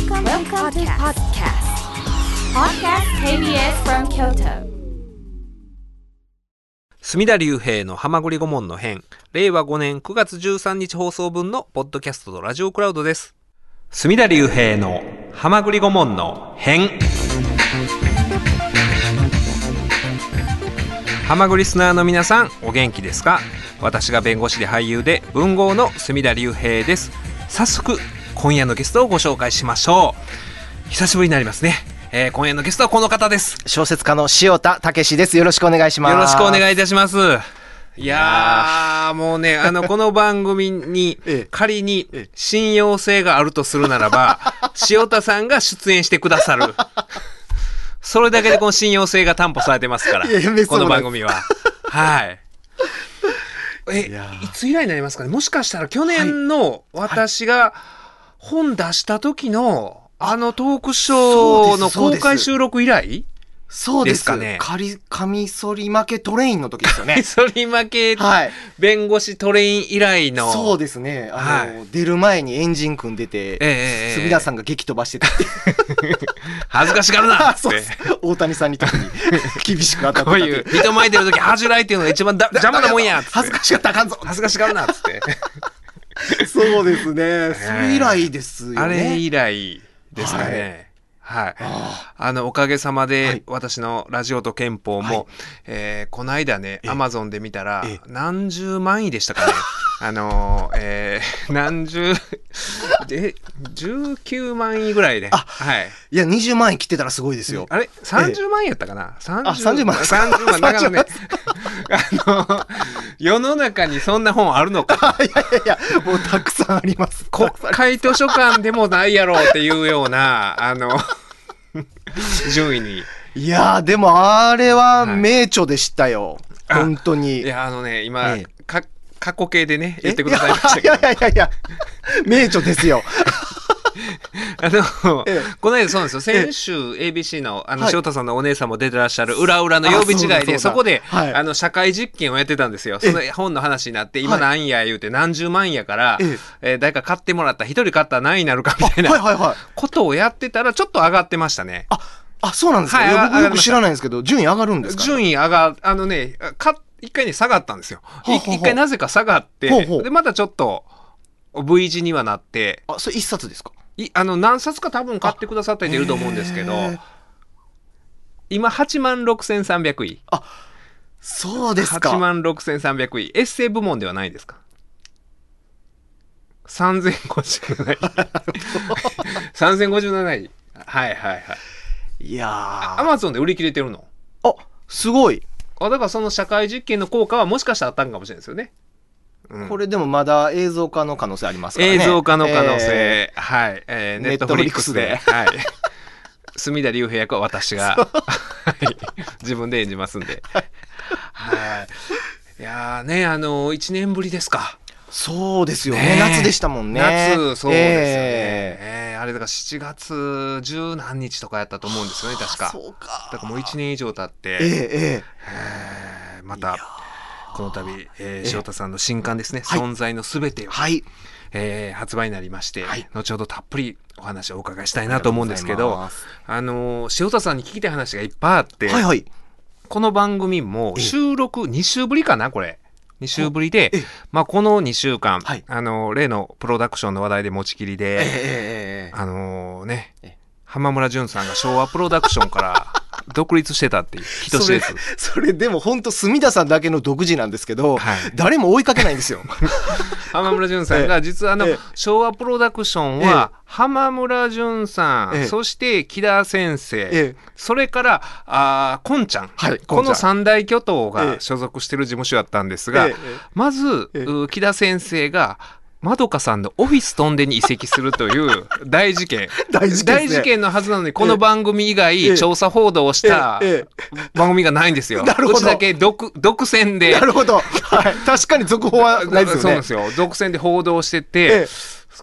Welcome, Welcome to podcast. Podcast KBS from Kyoto. 隅田隆平の浜栗顧問の編、令和5年9月13日放送分のポッドキャストとラジオクラウドです。隅田隆平の浜栗顧問の編。浜栗リスナーの皆さん、お元気ですか？私が弁護士で俳優で文豪の隅田隆平です。早速、今夜のゲストをご紹介しましょう。久しぶりになりますね。えー今夜のゲストはこの方です。小説家の塩田武史です。よろしくお願いします。よろしくお願いいたします。いやー、もうね、あの、この番組にええ仮にええ信用性があるとするならば、塩田さんが出演してくださる。それだけでこの信用性が担保されてますからこの番組は。はい。え、いつ以来になりますかね？もしかしたら去年の私が本出した時の、あのトークショーの公開収録以来？そうですかねかり、カミソリ負けトレインの時ですよね。そり負けはい。弁護士トレイン以来の。そうですね。あの、は出る前にエンジン組んでえて、えええ隅田さんが激飛ばしてた。恥ずかしがるなって そうです。大谷さんに特に厳しく当たってたこういう人前出るとき恥じらいっていうのが一番だ邪魔なもんや恥ずかしかったらあかんぞ。恥ずかしがるなっつって。そうですね。それ以来ですよね。あれ以来ですかね。はい。ああの、おかげさまはでい、私のラジオと憲法も、はいえーこの間ね、ええアマゾンで見たらええ、何十万位でしたかね。あのー、えー 何十、え、19万位ぐらいで。あはい。いや、20万円切ってたらすごいですよ。あれ ?30 万円やったかな、30あ30万30万。だからね、あの、世の中にそんな本あるのか？いやいやいや、もうたくさんあります。国会図書館でもないやろうっていうような、あの、順位に。いやー、でもあれははい名著でしたよ。あ本当に。いや、あのね、今、えか過去形でね、言ってくださいましたけど。いやい、やいやいや、名著ですよ。あの、えこの間そうなんですよ、先週 ABC の、あの、はい。塩田さんのお姉さんも出てらっしゃる、裏裏の曜日違いで、あそこで、はい。あの、社会実験をやってたんですよ。その本の話になって、今はい。何や言うて何十万やから、ええ。ー誰か買ってもらった、一人買ったら何になるかみたいなはいはいはい。ことをやってたら、ちょっと上がってましたね。あ、あ、そうなんですか。僕よく知らないんですけど、順位上がるんですか？順位上が、あのね、か一回ね、下がったんですよ。一回なぜか下がって、ほうほうで、またちょっと、V 字にはなって、あ、それ一冊ですか？いあの、何冊か多分買ってくださった人いると思うんですけど今8万6300位。そうですか。8万6300位。エッセイ部門ではないですか ?3057 位。3057位。はいはいはい。いやー。アマゾンで売り切れてるの？あ、すごい。あだからその社会実験の効果はもしかしたらあったんかもしれないですよね。うんこれでもまだ映像化の可能性ありますからね。映像化の可能性、えはい、えー、ネットフリックスで、ではい。隅田隆平役は私が、はい自分で演じますんで。はい。いやーね、あの1年ぶりですか。ーそうですよね夏でしたもんね。夏、そうですよね。ええーあれだから7月十何日とかやったと思うんですよね、ー確か。そうか。だからもう1年以上経って、ええええ。ーまた、この度、えーええ。塩田さんの新刊ですね、はい。存在のすべてを、えはい。えー発売になりまして、はい。後ほどたっぷりお話をお伺いしたいなと思うんですけど、ああのー塩田さんに聞きたい話がいっぱいあって、りがとうござい。ますこの番組もええ。収録2週ぶりかな、これ。2週ぶりでええ、まあ、この2週間、はいあのー例のプロダクションの話題で持ちきりで、はい。ええええええあのーねええ、浜村淳さんが昭和プロダクションから独立してたっていう、人知それれず。それでも本当隅田さんだけの独自なんですけど、はい。誰も追いかけないんですよ。浜村淳さんが実はあのええ。昭和プロダクションは浜村淳さん、ええ。そして木田先生、ええ。それからあーこんちゃん、はいこの三大巨頭ええ。が所属している事務所だったんですが、ええ。まず、木田先生がまどかさんのオフィス飛んでに移籍するという 大事件。大事件ね大事件のはずなのに、この番組以外、ええ調査報道をしたえ番組がないんですよ。なるほどうちだけ独独占で。なるほど。はい。確かに続報はないですよね。そうなんですよ。独占で報道してて、ええ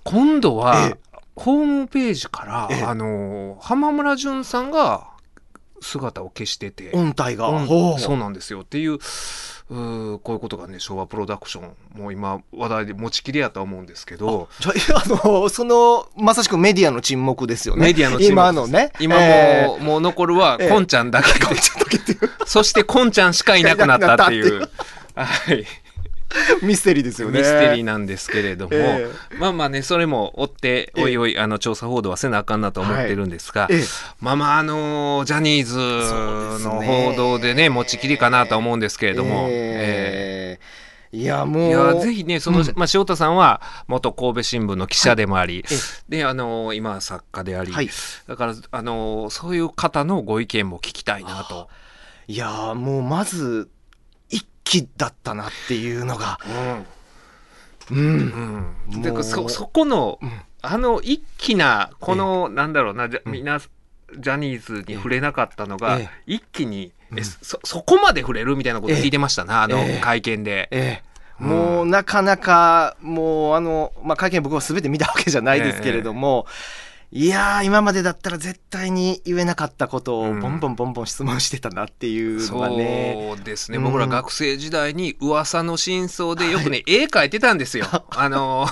今度は、えホームページから、ええあのー浜村淳さんが姿を消してて、音体が、うんそうなんですよ。っていううーこういうことがね昭和プロダクションもう今話題で持ちきりやと思うんですけど。あ、あの、その、まさしくメディアの沈黙ですよね。メディアの沈黙。今のね。今もう,、え。ーもう残るはええ。こんちゃんだけで、ちょっと聞いてよそしてこんちゃんしかいなくなったっていう。はい、ミステリーですよね。ミステリーなんですけれども、えまあまあねそれも追ってええ。おいおいあの調査報道はせなあかんなと思ってるんですが、ええ。まあまああのジャニーズの報道でね持ちきりかなとは思うんですけれども、ええ。ーいや、もう。えいやぜひねその、うん。まあ、塩田さんは元神戸新聞の記者でもあり、ええ。であの今は作家であり、はい。だからあのそういう方のご意見も聞きたいなと。いやーもうまず一気だったなっていうのが、うん、うん。うん、でそそこの、うん。あの一気なこの、なんだろうなじゃみん。なジャニーズに触れなかったのが、え一気に、うん。えそそこまで触れるみたいなこと聞いてましたな、あのええ。会見で。もうなかなかもうあの、まあ、会見僕は全て見たわけじゃないですけれども、いやー今までだったら絶対に言えなかったことをうん。ボンボンボンボン質問してたなっていうのがね、そうですね、うん。僕ら学生時代に噂の真相でよくね、絵描いてたんですよ。あの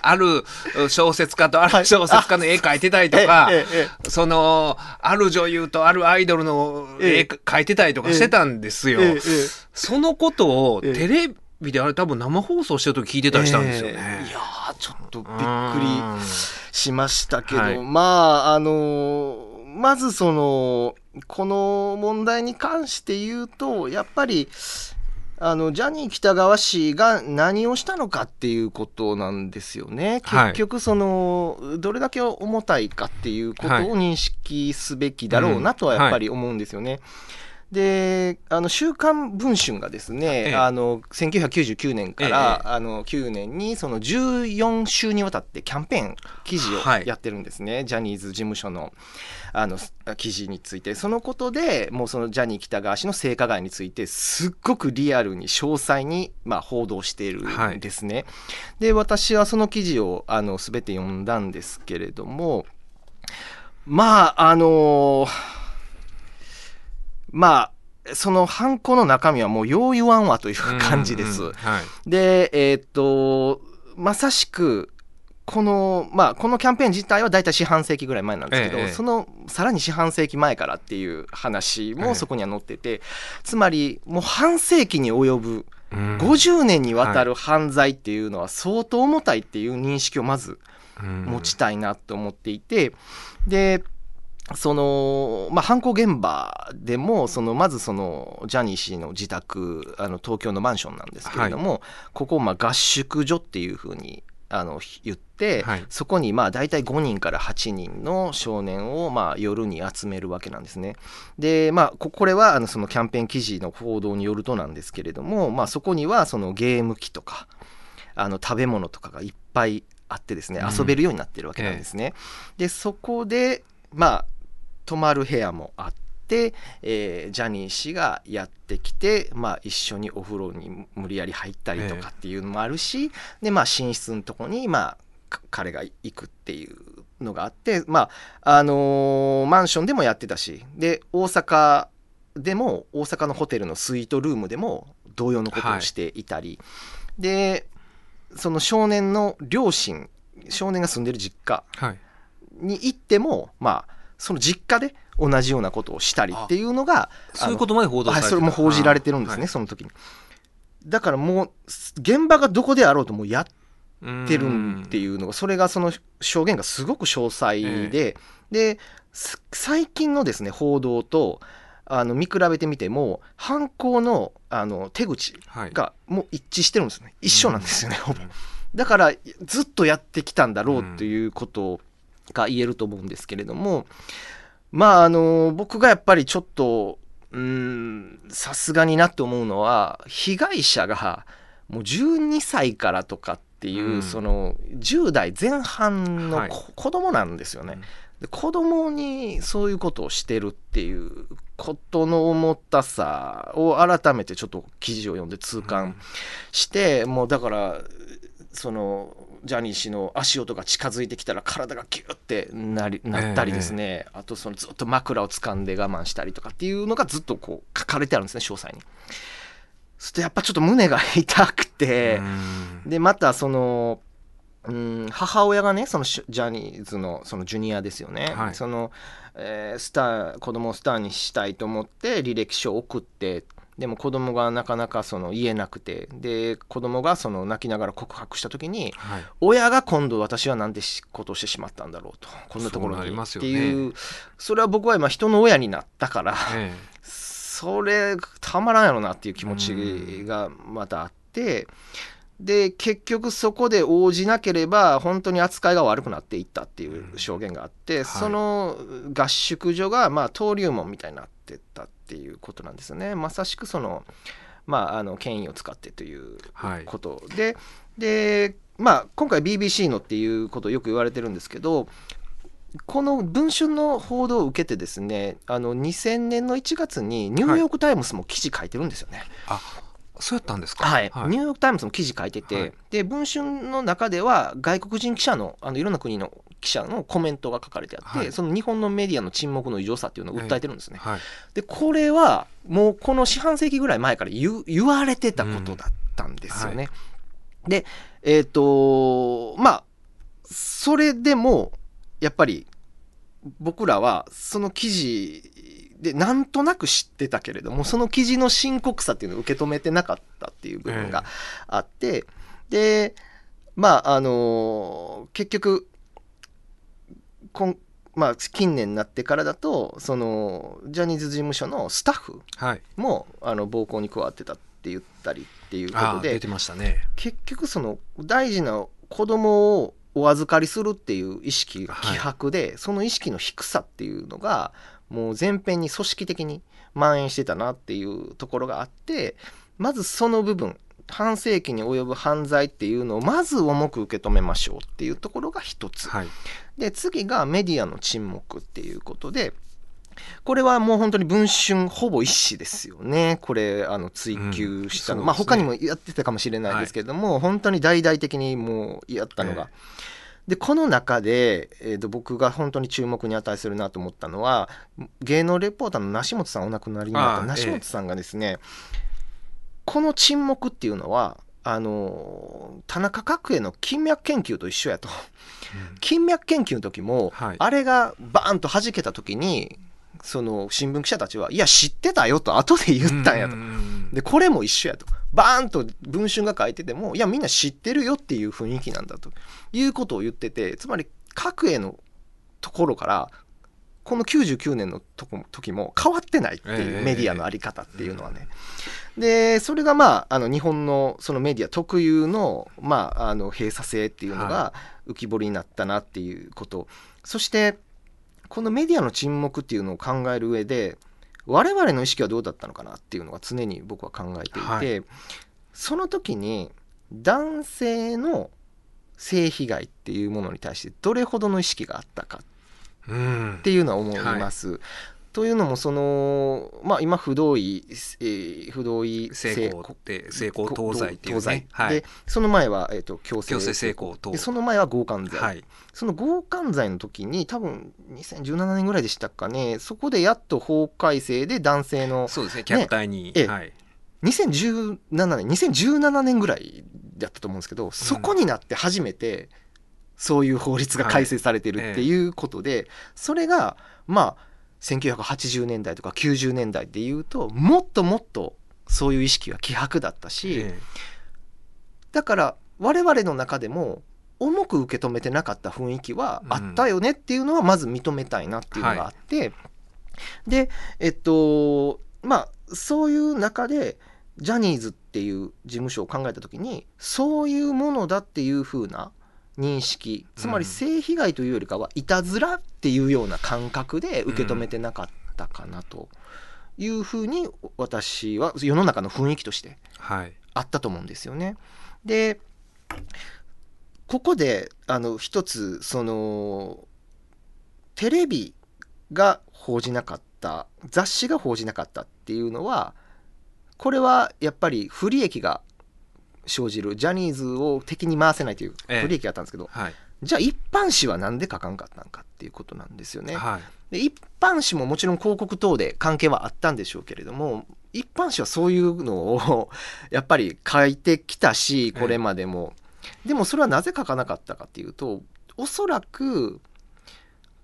ある小説家とある小説家の絵描いてたりとか、そのある女優とあるアイドルの絵ええ。描いてたりとかしてたんですよ。そのことをええ。テレビであれ多分生放送してる時聞いてたりしたんですよね。ええ。いやーちょっとびっくりうん。しましたけど、はい。まああのまずそのこの問題に関して言うとやっぱりあのジャニー喜多川氏が何をしたのかっていうことなんですよね。はい。結局そのどれだけ重たいかっていうことを認識すべきだろうなとはやっぱり思うんですよね。であの週刊文春がですね、ええ。あの1999年から、あの9年にその14週にわたってキャンペーン記事をはい。やってるんですね、ジャニーズ事務所のあの記事について。そのことでもうそのジャニー喜多川氏の性加害についてすっごくリアルに詳細に、まあ、報道しているんですね。で私はその記事をあの全て読んだんですけれどもまああのまあそのハンコの中身はもうよう言わんわという感じです。うんうんはい。で、えーっと、まさしく、この、まあ、このキャンペーン自体は大体四半世紀ぐらい前なんですけど、ええその、さらに四半世紀前からっていう話ええ。もそこには載ってて、つまり、もう半世紀に及ぶ、うん。50年にわたる犯罪っていうのは相当重たいっていう認識をまずうん。持ちたいなと思っていて、で、その、まあ、犯行現場でも、その、まずその、ジャニー氏の自宅、あの、東京のマンションなんですけれども、ここを、まあ、合宿所っていうふうに、あの、言って、はいそこに、まあ、大体5人から8人の少年を、まあ、夜に集めるわけなんですね。で、まあ、ここれは、あの、そのキャンペーン記事の報道によるとなんですけれども、まあ、そこには、そのゲーム機とか、あの、食べ物とかがいっぱいあってですね、うん遊べるようになってるわけなんですね。で、そこで、まあ、泊まる部屋もあって、えージャニー氏がやってきて、まあ、一緒にお風呂に無理やり入ったりとかっていうのもあるし、で、まあ、寝室のとこに、まあ、か彼が行くっていうのがあって、まあ、あのーマンションでもやってたし、で、大阪でも、大阪のホテルのスイートルームでも同様のことをしていたり、で、その少年の両親、少年が住んでる実家はい。に行っても、まあ、その実家で同じようなことをしたりっていうのが、そういうことまで報道さはい、れてそれも報じられてるんですね、はいその時に。だからもう、現場がどこであろうともうやってるってういうのが、それがその証言がすごく詳細で、で、す最近のですね、報道と、あの見比べてみても、犯行のあの手口はいがもう一致してるんですね。一緒なんですよね、ほぼうん。だから、ずっとやってきたんだろうということが言えると思うんですけれども、まあ、あの、僕がやっぱりちょっと、うーん、さすがになって思うのは、被害者がもう12歳からとかっていう、うん。その10代前半のはい。こ子供なんですよね。で子供にそういうことをしてるっていうことの重たさを改めてちょっと記事を読んで痛感して、もうだからそのジャニー氏の足音が近づいてきたら体がギュッてなりなったりですね、あとそのずっと枕を掴んで我慢したりとかっていうのがずっとこう書かれてあるんですね詳細に。するとやっぱちょっと胸が痛くて、うん。でまたそのうん母親がねそのジャニーズのそのジュニアですよね、はい。その、えースター子供をスターにしたいと思って履歴書を送ってでも子供がなかなかその言えなくてで子供がその泣きながら告白した時にはい。親が今度私はなんてしことをしてしまったんだろうとこんなところにっますよね。ていうそれは僕は今人の親になったからえそれたまらんやろなっていう気持ちがまたあってで結局そこで応じなければ本当に扱いが悪くなっていったっていう証言があって、はい。その合宿所がまあ登竜門みたいになってたっていうことなんですよね。まさしくそのまああの権威を使ってというはい。こと。で、でまあ今回 BBC のっていうことをよく言われてるんですけどこの文春の報道を受けてですねあの2000年の1月にニューヨーク・タイムズも記事書いてるんですよね。あそうやったんですか？はい、ニューヨーク・タイムズも記事書いてて、はい。で文春の中では外国人記者のあのいろんな国の記者のコメントが書かれてあって、はい。その日本のメディアの沈黙の異常さっていうのを訴えてるんですね。はい。でこれはもうこの四半世紀ぐらい前から言う言われてたことだったんですよね。でえっ、とまあそれでもやっぱり僕らはその記事でなんとなく知ってたけれどもその記事の深刻さっていうのを受け止めてなかったっていう部分があって、でまああの結局こんまあ近年になってからだとそのジャニーズ事務所のスタッフはい。もあの暴行に加わってたって言ったりっていうことであー出てましたね。結局その大事な子供をお預かりするっていう意識が希薄で、その意識の低さっていうのがもう全編に組織的に蔓延してたなっていうところがあってまずその部分半世紀に及ぶ犯罪っていうのをまず重く受け止めましょうっていうところが一つ。はい。で次がメディアの沈黙っていうことでこれはもう本当に文春ほぼ一紙ですよね。これあの追求したの、うんまあ他にもやってたかもしれないですけれども、本当に大々的にもうやったのが。でこの中で、えーと僕が本当に注目に値するなと思ったのは芸能レポーターの梨本さんお亡くなりになった梨本さんがですね、この沈黙っていうのはあの田中角栄の金脈研究と一緒やと。金脈研究の時も、はいあれがバーンと弾けた時にその新聞記者たちはいや知ってたよと後で言ったんやと。でこれも一緒やと。バーンと文春が書いててもいやみんな知ってるよっていう雰囲気なんだということを言っててつまり各へのところからこの99年のとこ時も変わってないっていええ。うメディアのあり方っていうのはね。でそれがまああの日本のそのメディア特有の,、まあ、あの閉鎖性っていうのが浮き彫りになったなっていうこと、そしてこのメディアの沈黙っていうのを考える上で我々の意識はどうだったのかなっていうのが常に僕は考えていて、はその時に男性の性被害っていうものに対してどれほどの意識があったかうんっていうのは思います。というのもその、まあ、今不同意、えー不同意成功って成功東西っていうねはいでその前は、えー、と強制強制成功とでその前は強姦罪、はいその強姦罪の時に多分2017年ぐらいでしたかねそこでやっと法改正で男性のそうですね虐待にええはい2017年2017年ぐらいだったと思うんですけどそこになって初めてそういう法律が改正されてるっていうことで、それがまあ1980年代とか90年代でいうともっともっとそういう意識が希薄だったし、えだから我々の中でも重く受け止めてなかった雰囲気はあったよねっていうのはまず認めたいなっていうのがあって、でえっとまあそういう中でジャニーズっていう事務所を考えた時にそういうものだっていう風な認識。つまりうん性被害というよりかはいたずらっていうような感覚で受け止めてなかったかなというふうに私は世の中の雰囲気としてはい。あったと思うんですよね。でここであの一つそのテレビが報じなかった雑誌が報じなかったっていうのはこれはやっぱり不利益が生じるジャニーズを敵に回せないというええ。不利益があったんですけど、はい。じゃあ一般紙はなんで書かんかったんかっていうことなんですよね。はい。で一般紙ももちろん広告等で関係はあったんでしょうけれども一般紙はそういうのを やっぱり書いてきたしこれまでも、でもそれはなぜ書かなかったかっていうとおそらく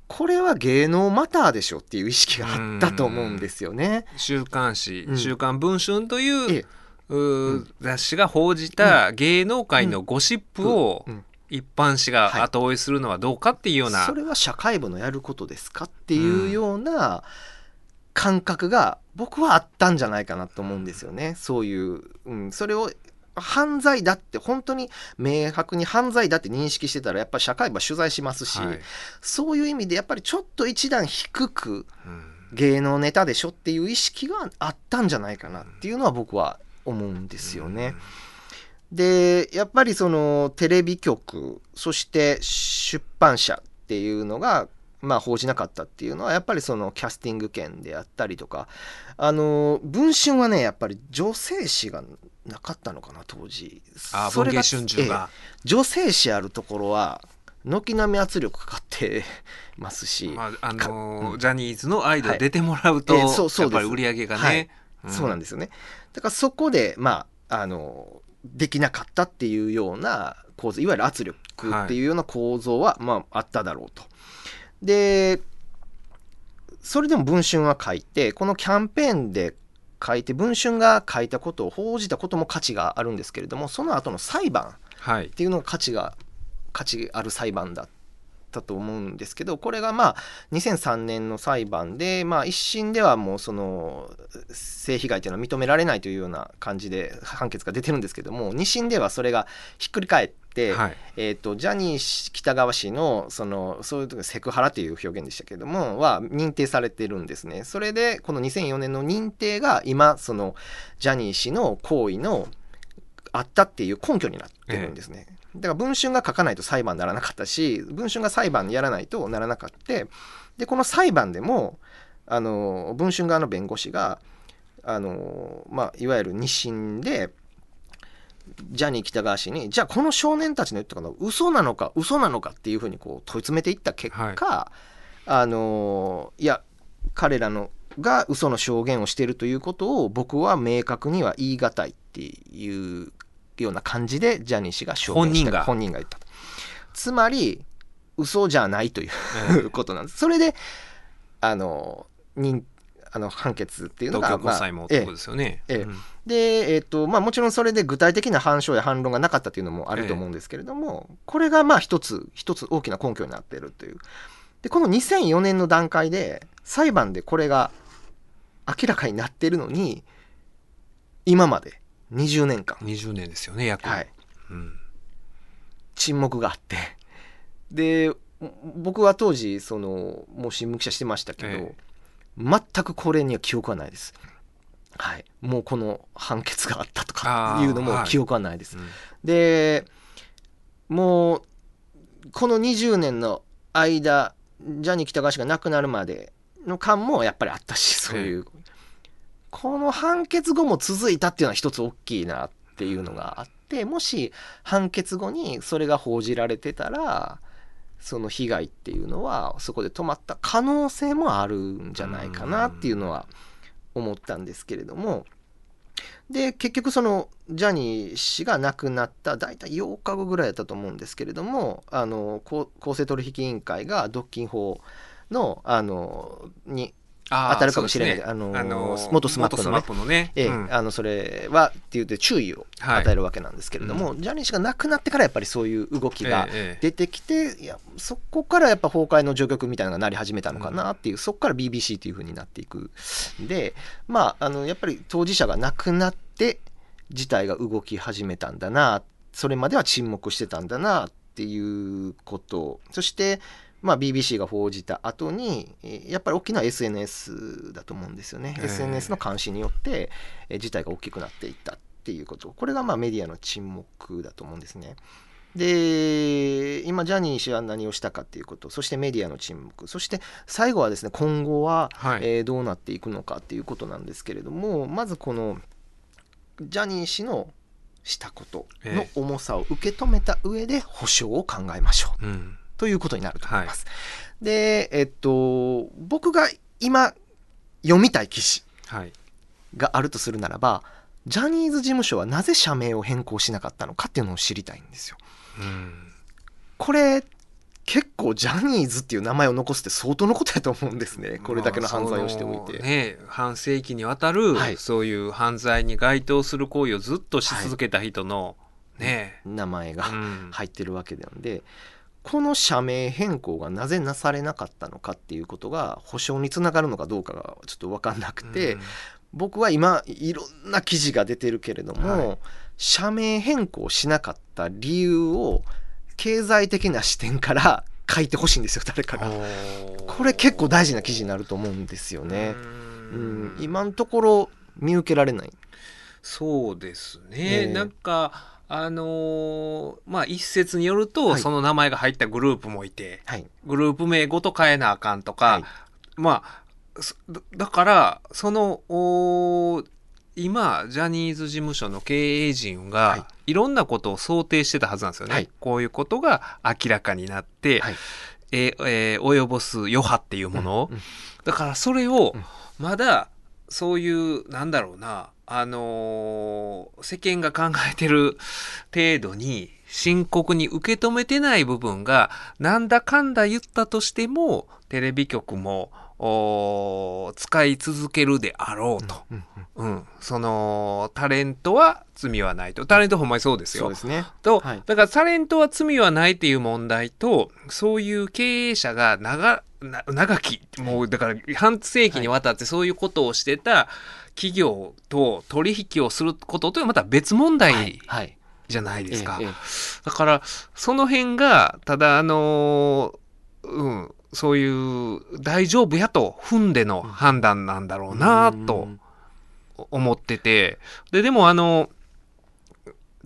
これは芸能マターでしょっていう意識があったと思うんですよね。週刊誌うん「週刊文春」という,、雑誌が報じた芸能界のゴシップをうん。一般紙が後追いするのはどうかっていうような、それは社会部のやることですかっていうような感覚が僕はあったんじゃないかなと思うんですよね。そういう、うん、それを犯罪だって本当に明白に犯罪だって認識してたらやっぱり社会部は取材しますし、はい。そういう意味でやっぱりちょっと一段低くうん。芸能ネタでしょっていう意識があったんじゃないかなっていうのは僕は思うんですよね。でやっぱりそのテレビ局そして出版社っていうのがまあ報じなかったっていうのはやっぱりそのキャスティング権であったりとかあの文春はねやっぱり女性誌がなかったのかな当時。あそれが文藝春秋が、ええ。女性誌あるところは軒並み圧力かかってますし、まああのーうんジャニーズのアイドル出てもらうと、はいええそうそうやっぱり売り上げがね、はいそうなんですよね。だからそこで、まあ、あの、できなかったっていうような構造、いわゆる圧力っていうような構造は、まあ、あっただろうと。で、それでも文春は書いて、このキャンペーンで書いて、文春が書いたことを報じたことも価値があるんですけれども、その後の裁判はいっていうのが価値が価値ある裁判だったと思うんですけどこれがまあ2003年の裁判でまあ一審ではもうその性被害というのは認められないというような感じで判決が出てるんですけども二審ではそれがひっくり返って、はいえー、とジャニー氏北川氏のそのそういう時セクハラという表現でしたけどもは認定されてるんですね。それでこの2004年の認定が今そのジャニー氏の行為のあったっていう根拠になってるんですね。だから文春が書かないと裁判にならなかったし文春が裁判やらないとならなかった。でこの裁判でもあの文春側の弁護士があの、まあ、いわゆる二審でジャニー喜多川氏にじゃあこの少年たちの言ったことは嘘なのか嘘なのかっていうふうにこう問い詰めていった結果、あのいや彼らのが嘘の証言をしているということを僕は明確には言い難いっていうような感じでジャニー氏が証言した。本人が。本人が言った。とつまり嘘じゃないというええ。ことなんです。それであの認あの判決っていうのが、東京高裁もってことですよね。ええ。うん。で、えっとまあ、もちろんそれで具体的な反証や反論がなかったというのもあると思うんですけれども、これがまあ一つ一つ大きな根拠になっているという。でこの2004年の段階で裁判でこれが明らかになっているのに今まで20年間、20年ですよね約、はい、うん。沈黙があって。で僕は当時そのもう新聞記者してましたけど、え全くこれには記憶はないです。はい、もうこの判決があったとかいうのも記憶はないです。うん。でもうこの20年の間ジャニー喜多川氏が亡くなるまでの間もやっぱりあったしそういう、この判決後も続いたっていうのは一つ大きいなっていうのがあってもし判決後にそれが報じられてたらその被害っていうのはそこで止まった可能性もあるんじゃないかなっていうのは思ったんですけれどもで結局そのジャニー氏が亡くなった大体8日後ぐらいだったと思うんですけれどもあの公正取引委員会が独禁法のあのに当たるかもしれない。ね。あのー元スマップのね。元スマップのね。ええうん。あのそれはって言って注意をはい。与えるわけなんですけれども、ジャニー氏が亡くなってからやっぱりそういう動きがええええ。出てきて、いやそこからやっぱ崩壊の序曲みたいなのがなり始めたのかなっていう、そこから BBC っていう風になっていくんでまああのやっぱり当事者が亡くなって事態が動き始めたんだなそれまでは沈黙してたんだなっていうこと。そしてまあ、BBC が報じた後にえーやっぱり大きな SNS だと思うんですよね、ええ SNS の監視によってえー事態が大きくなっていったっていうこと。これがまあメディアの沈黙だと思うんですね。で今ジャニー氏は何をしたかっていうこと。そしてメディアの沈黙。そして最後はですね今後は、はい。えーどうなっていくのかっていうことなんですけれどもまずこのジャニー氏のしたことの重さを受け止めた上で保証を考えましょう。うんということになると思います。で、えっと、僕が今読みたい記事はいがあるとするならば、ジャニーズ事務所はなぜ社名を変更しなかったのかっていうのを知りたいんですよ。うんこれ、結構ジャニーズっていう名前を残すって相当のことやと思うんですね。これだけの犯罪をしておいて。まあね半世紀にわたる、はいそういう犯罪に該当する行為をずっとし続けた人の、ね名前がうん入ってるわけなんで、この社名変更がなぜなされなかったのかっていうことが保証につながるのかどうかがちょっと分かんなくて、うん。僕は今いろんな記事が出てるけれども、はい。社名変更しなかった理由を経済的な視点から書いてほしいんですよ誰かが。これ結構大事な記事になると思うんですよね。うん、今のところ見受けられない。そうですね、ええ。なんかあのーまあ一説によると、はい。その名前が入ったグループもいてはい。グループ名ごと変えなあかんとか、はい。まあそだだからその今ジャニーズ事務所の経営陣が、はい。い、ろんなことを想定してたはずなんですよね、はい。こういうことが明らかになって、はい。えーえー及ぼす余波っていうもの、うんうん。だからそれをうん。まだそういうなんだろうなあのー世間が考えてる程度に深刻に受け止めてない部分がなんだかんだ言ったとしてもテレビ局も使い続けるであろうと、うんうんうん。そのタレントは罪はないと。タレントほんまにそうですよ。そうですね。と、はい。だからタレントは罪はないっていう問題とそういう経営者が長な長きもうだから半世紀にわたってそういうことをしてた企業と取引をすることというのはまた別問はい題はい。じゃないですか。だからその辺がただあのーうんそういう大丈夫やと踏んでの判断なんだろうなと思っててででもあの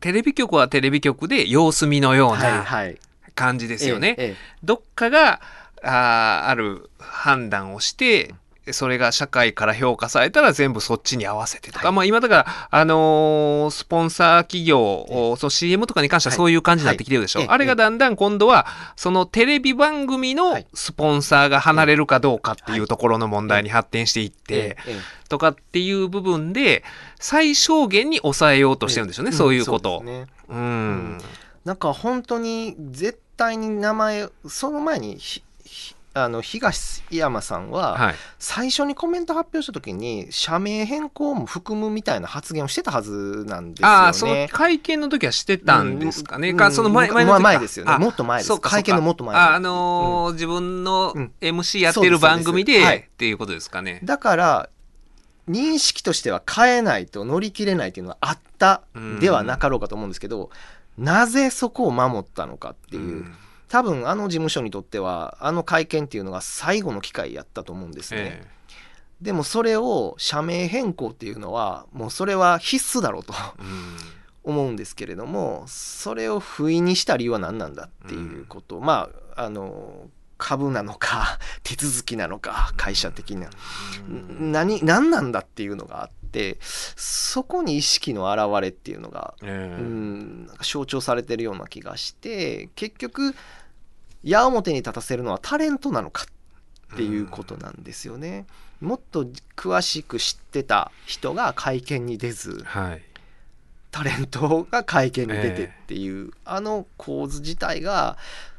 テレビ局はテレビ局で様子見のようはいなはい。感じですよね。どっかがあーある判断をしてそれが社会から評価されたら全部そっちに合わせてとか、はい。まあ今だから、あのースポンサー企業、おその CM とかに関してははい。そういう感じになってきてるでしょ。はい。ええあれがだんだん今度は、そのテレビ番組のはい。スポンサーが離れるかどうかっていうところの問題に発展していって、とかっていう部分で、最小限に抑えようとしてるんでしょうね、そういうこと。そうん。なんか本当に絶対に名前その前にあの東山さんははい。最初にコメント発表した時に社名変更も含むみたいな発言をしてたはずなんですよね。ああ、その会見の時はしてたんですかね。うんかその前、うん前の前ですよね。あもっと前です。会見のもっと前あ、あのー自分のうん。MC やってる番組で、はい。っていうことですかね。だから認識としては変えないと乗り切れないっていうのはあったではなかろうかと思うんですけど、なぜそこを守ったのかっていう、ん多分あの事務所にとってはあの会見っていうのが最後の機会やったと思うんですね。えでもそれを社名変更っていうのはもうそれは必須だろうとえうん。思うんですけれどもそれを不意にした理由は何なんだっていうこと、まああの株なのか 手続きなのか会社的な、うん何何なんだっていうのがあってそこに意識の表れっていうのが、ええうん、なんか象徴されてるような気がして結局矢面に立たせるのはタレントなのかっていうことなんですよね。もっと詳しく知ってた人が会見に出ずはい。タレントが会見に出てっていう、あの構図自体が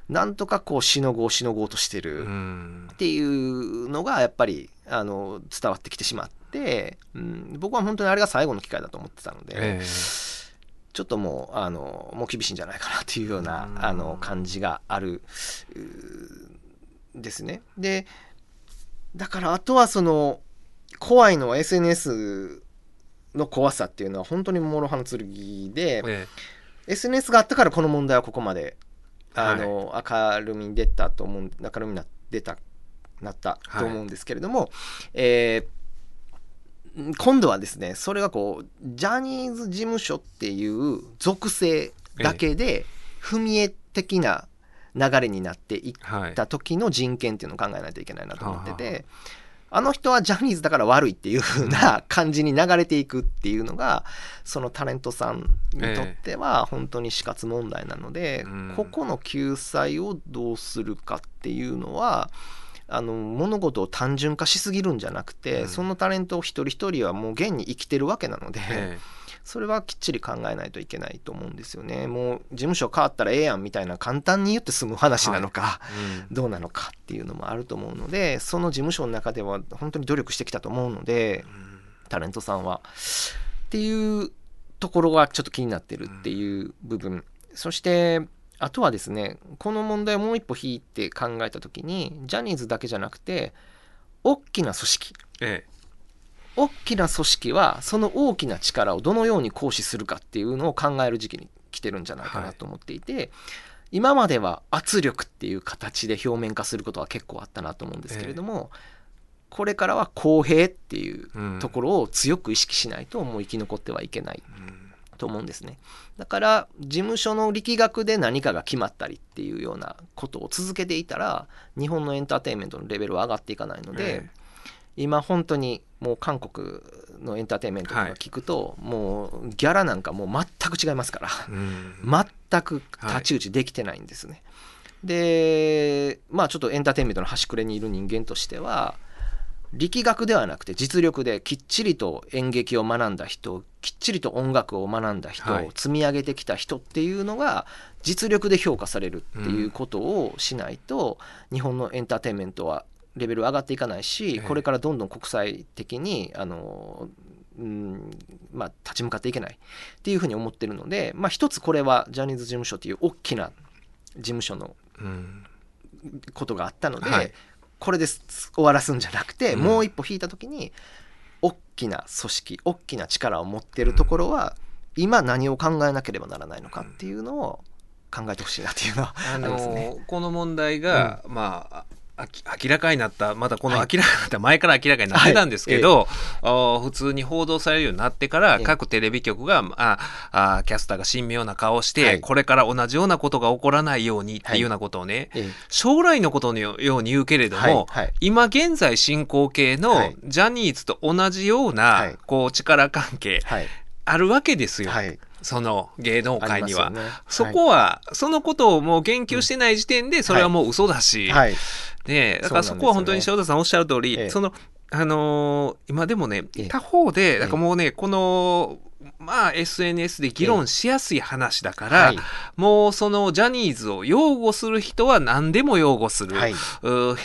なんとかこうしのごうしのごうとしてるうん。っていうのがやっぱりあの伝わってきてしまって、うん、僕は本当にあれが最後の機会だと思ってたので、ええ。ちょっともうあのもう厳しいんじゃないかなっていうようなうん。あの感じがあるですね。でだからあとはその怖いのは SNS の怖さっていうのは本当に諸刃の剣で、え SNS があったからこの問題はここまであの、明るみに出たと思う明るみにな出たなったと思うんですけれども、えー今度はですねそれがこうジャニーズ事務所っていう属性だけで踏み絵的な流れになっていっ。た時の人権っていうのを考えないといけないなと思ってて、あの人はジャニーズだから悪いっていう風な感じに流れていくっていうのが、そのタレントさんにとっては本当に死活問題なので、うん。ここの救済をどうするかっていうのは、あの物事を単純化しすぎるんじゃなくて、うん。そのタレント一人一人はもう現に生きてるわけなので、えそれはきっちり考えないといけないと思うんですよね。もう事務所変わったらええやんみたいな簡単に言って済む話なのか、えうんどうなのかっていうのもあると思うのでその事務所の中では本当に努力してきたと思うのでタレントさんは。っていうところがちょっと気になってるっていう部分、そしてあとはですねこの問題をもう一歩引いて考えた時にジャニーズだけじゃなくて大きな組織え大きな組織はその大きな力をどのように行使するかっていうのを考える時期に来てるんじゃないかなと思っていて、今までは圧力っていう形で表面化することは結構あったなと思うんですけれども、これからは公平っていううんところを強く意識しないともう生き残ってはいけないうんと思うんですね。だから事務所の力学で何かが決まったりっていうようなことを続けていたら日本のエンターテインメントのレベルは上がっていかないので、え今本当にもう韓国のエンターテインメントとか聞くと、もうギャラなんかもう全く違いますから。全く太刀打ちできてないんですね。でまあちょっとエンターテインメントの端くれにいる人間としては力学ではなくて実力できっちりと演劇を学んだ人きっちりと音楽を学んだ人、はい。積み上げてきた人っていうのが実力で評価されるっていうことをしないと、日本のエンターテインメントはレベル上がっていかないし、ええ。これからどんどん国際的にあの、うんまあ、立ち向かっていけない。っていうふうに思ってるので、まあ、一つこれはジャニーズ事務所という大きな事務所のうん。ことがあったので、はい。これです終わらすんじゃなくて、うん。もう一歩引いた時に大きな組織大きな力を持ってるところは、今何を考えなければならないのかっていうのを考えてほしいなっていうのはあありますね。のこの問題が、まあ明らかになったまだこの明らかになった前から明らかになってたんですけど、あ普通に報道されるようになってからええ各テレビ局がああキャスターが神妙な顔をして、はい。これから同じようなことが起こらないようにっていうようなことをね、ええ。将来のことのように言うけれども、はい。はい。今現在進行形はのい。ジャニーズと同じような、はい。こう力関係はい。あるわけですよ、はいその芸能界には。ね。そこは、そのことをもう言及してない時点で、それはもう嘘だし、はい。ね、だからそこは本当に塩田さんおっしゃる通り、ええ。その、あのー今でもね、ええ。他方で、えなんかもうね、この、まあ SNS で議論しやすい話だから、はい。もうそのジャニーズを擁護する人は何でも擁護する。はい。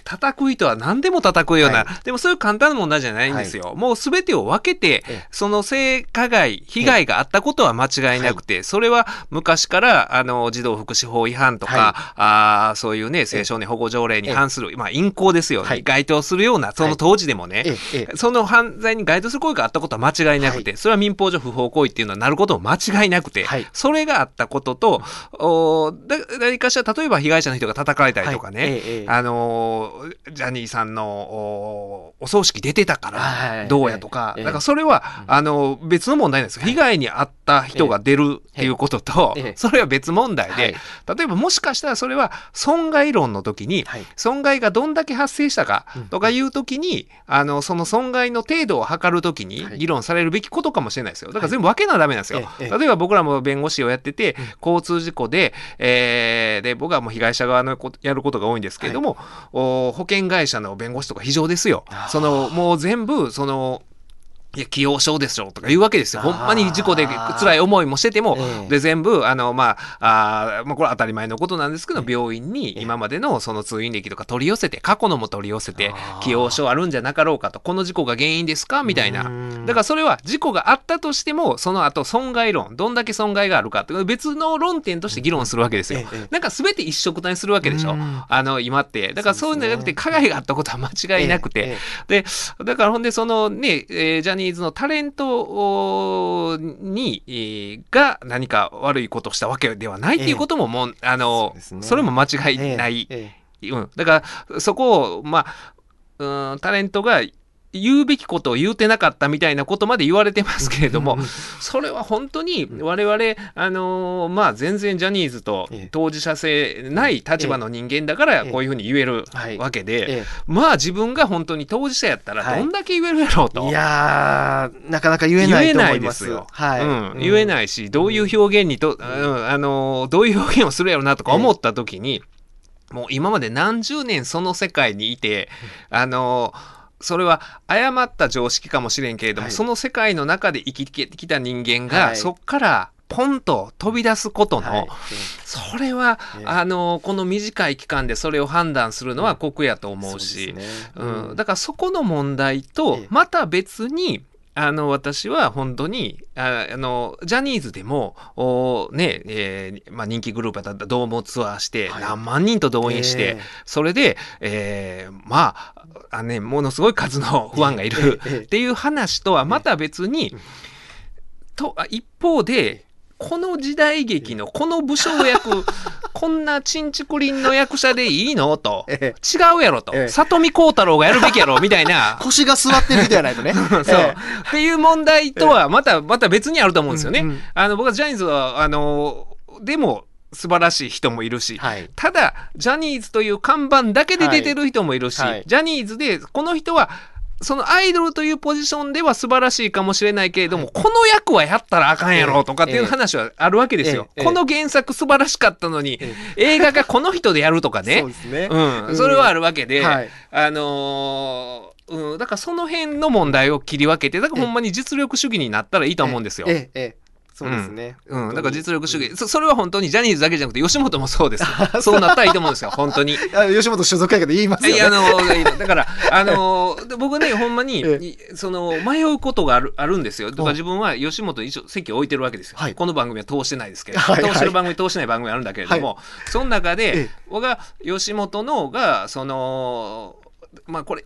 叩く人は何でも叩くような、はでもそういう簡単な問題じゃないんですよ。もう全てを分けて、ええ。その性加害、被害があったことは間違いなくて、それは昔から、あの、児童福祉法違反とか、はい。あーそういうね、青少年保護条例に反する、まあ、淫行ですよ、はい。該当するような、その当時でもね、その犯罪に該当する行為があったことは間違いなくて、はそれは民法上不法行為っていうのはなることも間違いなくて、はい。それがあったことと、おだ何かしら、例えば被害者の人が叩かれたりとかね、はいええええ。あのージャニーさんのおお葬式出てたかはいらどうやとか、ええだからそれは、あの別の問題なんですよ。被害に遭った人が出るっていうことと、ええ。ええ。それは別問題で、はい。例えばもしかしたらそれは損害論の時に、はい。損害がどんだけ発生したかうん。とかいう時に、あのその損害の程度を測る時にはい。議論されるべきことかもしれないですよ。だから全部分けなダメなんですよ。例えば僕らも弁護士をやってて、交通事故で、えーで僕はもう被害者側のことやることが多いんですけれども、お保険会社の弁護士とか非常ですよ。そのもう全部そのいや、既往症でしょとか言うわけですよ。ほんまに事故で辛い思いもしてても、ええで、全部、あの、まあ、あーまあ、これは当たり前のことなんですけど、病院に今までのその通院歴とか取り寄せて、過去のも取り寄せてあ、ー既往症あるんじゃなかろうかと、この事故が原因ですかみたいな。うんだからそれは事故があったとしても、その後損害論、どんだけ損害があるかって、別の論点として議論するわけですよ。なんか全て一緒くたにするわけでしょうん。あの、今って。だからそういうんじゃなくて、加害があったことは間違いなくて。ええで、だからほんで、そのね、えージャニーズのタレントおに、えーが何か悪いことをしたわけではないっていうことももう、あのそねそれも間違いない。ええうん。だから、そこを、まあ、うん、タレントが、言うべきことを言うてなかったみたいなことまで言われてますけれどもそれは本当に我々、あのーまあ、全然ジャニーズとええ。当事者性ない立場の人間だからええ。こういうふうに言えるはい。わけで、えまあ自分が本当に当事者やったらはいどんだけ言えるやろうと。えいやーなかなか言えないと思います。よ。はい、うん、言えいないし、どういう表現にと、うん。あのーどういう表現をするやろうなとか思った時に、もう今まで何十年その世界にいて、あのーそれは誤った常識かもしれんけれども、はい。その世界の中で生きてきた人間が、はい。そっからポンと飛び出すことの、はい。それは、ええ。あのーこの短い期間でそれを判断するのは酷やと思うし、そうですね。うん、だからそこの問題とええ。また別にあの私は本当にああのジャニーズでもおねえーまあ、人気グループだったらドームツアーしてはい。何万人と動員して、えそれで、えーまああ、ね、ものすごい数のファンがいるっていう話とはまた別に、とあ一方でこの時代劇のこの武将役 こんなちんちくりんの役者でいいの？と。ええ。違うやろと、ええ。里見光太郎がやるべきやろみたいな。腰が座ってる人じゃないとね。そう、えっていう問題とはまたまた別にあると思うんですよね。うんうん。あの僕はジャニーズはあのでも素晴らしい人もいるし、はい。ただジャニーズという看板だけで出てる人もいるし、はいはい。ジャニーズでこの人はそのアイドルというポジションでは素晴らしいかもしれないけれども、この役はやったらあかんやろとかっていう話はあるわけですよ。ええええ。この原作素晴らしかったのに、え映画がこの人でやるとかね。そう。ですね、うん、それはあるわけで、はい。あのーうん、だからその辺の問題を切り分けて、だからほんまに実力主義になったらいいと思うんですよ。ええええそうですね、うん、だから実力主義。そ、それは本当にジャニーズだけじゃなくて、吉本もそうです。そうなったらいいと思うんですよ、本当に。あ吉本所属やけど言いますよや、あの、だから、あの、で僕ね、ほんまにその、迷うことがある、あるんですよ。だか自分は吉本に一応席を置いてるわけですよ。はい。この番組は通してないですけど、はいはい。通してる番組、通してない番組あるんだけれども、その中えでえ、僕が吉本のが、その、まあこれ、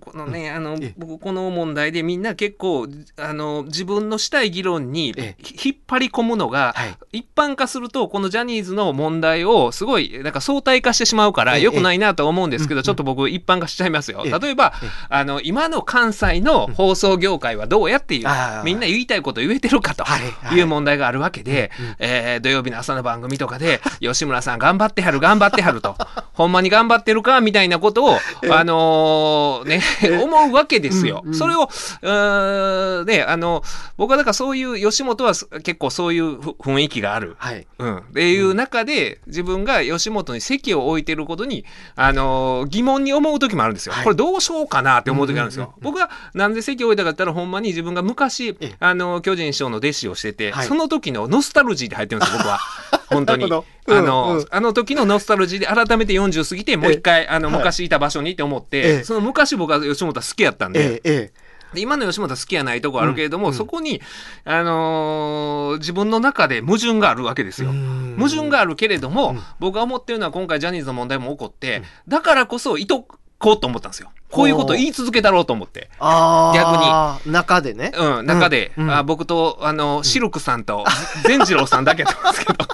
このね、あのええ、僕この問題でみんな結構、あの、自分のしたい議論に引っ張り込むのが、はい。一般化するとこのジャニーズの問題をすごいなんか相対化してしまうからええ。良くないなとは思うんですけど、ええ。ちょっと僕一般化しちゃいますよ。ええ。例えば、ええあの今の関西の放送業界はどうやっていう、みんな言いたいこと言えてるかとはい。う問題があるわけで、えー土曜日の朝の番組とかで 吉村さん頑張ってはる頑張ってはるとほんまに頑張ってるかみたいなことを、ええあのーね、思うわけですよ。うんうんそれをうーんねあの僕はだからそういう吉本は結構そういうふ雰囲気がある。はいうん、っていう中で、自分が吉本に席を置いてることに、あのー疑問に思う時もあるんですよ。はいこれどうしようかなって思う時あるんですよ。僕はなんで席を置いたかったら、ほんまに自分が昔ええ、あのー巨人師匠の弟子をしてて、はいその時のノスタルジーで入ってるんですよ、僕は。本当に。うんあの、うんあの時のノスタルジーで改めて40過ぎて、もう一回、あの、はい。昔いた場所にって思って、ええ。その昔僕は吉本は好きやったんで、今の吉本は好きやないとこあるけれども、うんそこに、あのー自分の中で矛盾があるわけですえよ。うん。矛盾があるけれども、うん。僕が思ってるのは今回ジャニーズの問題も起こって、だからこそいとこうと思ったんですよ。こういうことを言い続けたろうと思って。あ逆に。中でね。うん、中で、うん。あ僕と、あの、シルクさんと、善次郎さんだけだったんですけど。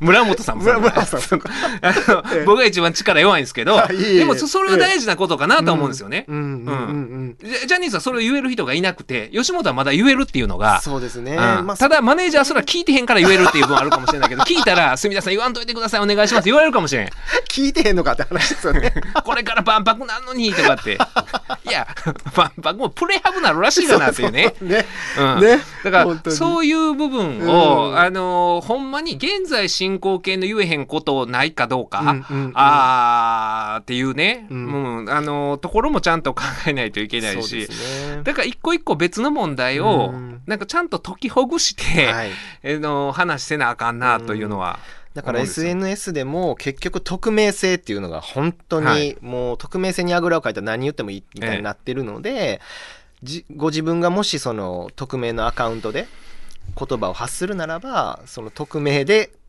村本さんも村本さん。僕が一番力弱いんですけどでもそそれは大事なことかなと思うんですよね。ジャニーズはそれを言える人がいなくて吉本はまだ言えるっていうのがそうですね。うん。まあただマネージャーはそれは聞いてへんから言えるっていう部分あるかもしれないけど 聞いたら「住田さん言わんといてくださいお願いします」言われるかもしれん。聞いてへんのかって話ですよね。これから万博なんのにとかって。いや万博もプレハブなるらしいかなっていうね。ね。うん。ね。だからそういう部分を、うん。あのーほんまに現在進行形の言えへんことないかどうか、うんうんうん。あーっていうね、ううん。んあのーところもちゃんと考えないといけないし。ね。だから一個一個別の問題を、うん。なんかちゃんと解きほぐして、はい。えーの話せなあかんなというのは、だから思うんですよ。SNS でも結局匿名性っていうのが本当はい。にもう匿名性にあぐらをかいたら何言ってもいいみたいになってるので、じご自分がもしその匿名のアカウントで言葉を発するならばその匿名でほ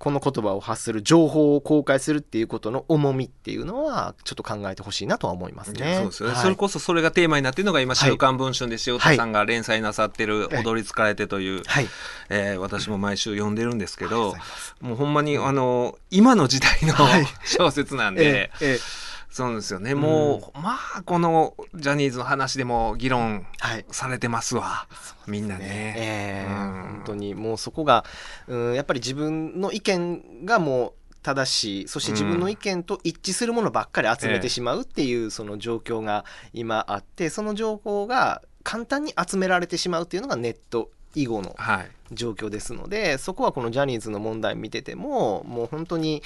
この言葉を発する情報を公開するっていうことの重みっていうのはちょっと考えてほしいなとは思いますね。そうですよね、はい。それこそそれがテーマになっているのが今「はい。週刊文春」で塩田さんが連載なさってる「はい。踊り疲れて」という、はい、えー私も毎週読んでるんですけどもうほんまにあの今の時代のはい。小説なんえで、ええそうですよね。もう、まあ、このジャニーズの話でも議論はいされてますわ。みんなね。ええうん本当にもうそこが、うん、やっぱり自分の意見がもう正しいそして自分の意見と一致するものばっかり集めてしまうっていうその状況が今あってその情報が簡単に集められてしまうっていうのがネット以後のはい。状況ですのでそこはこのジャニーズの問題見ててももう本当に、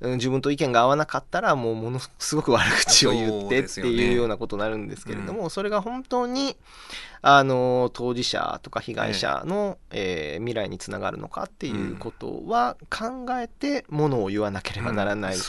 うん、自分と意見が合わなかったらもうものすごく悪口を言ってっていうようなことになるんですけれども、それが本当にあの当事者とか被害者の、えー未来につながるのかっていうことは考えてものを言わなければならない、うん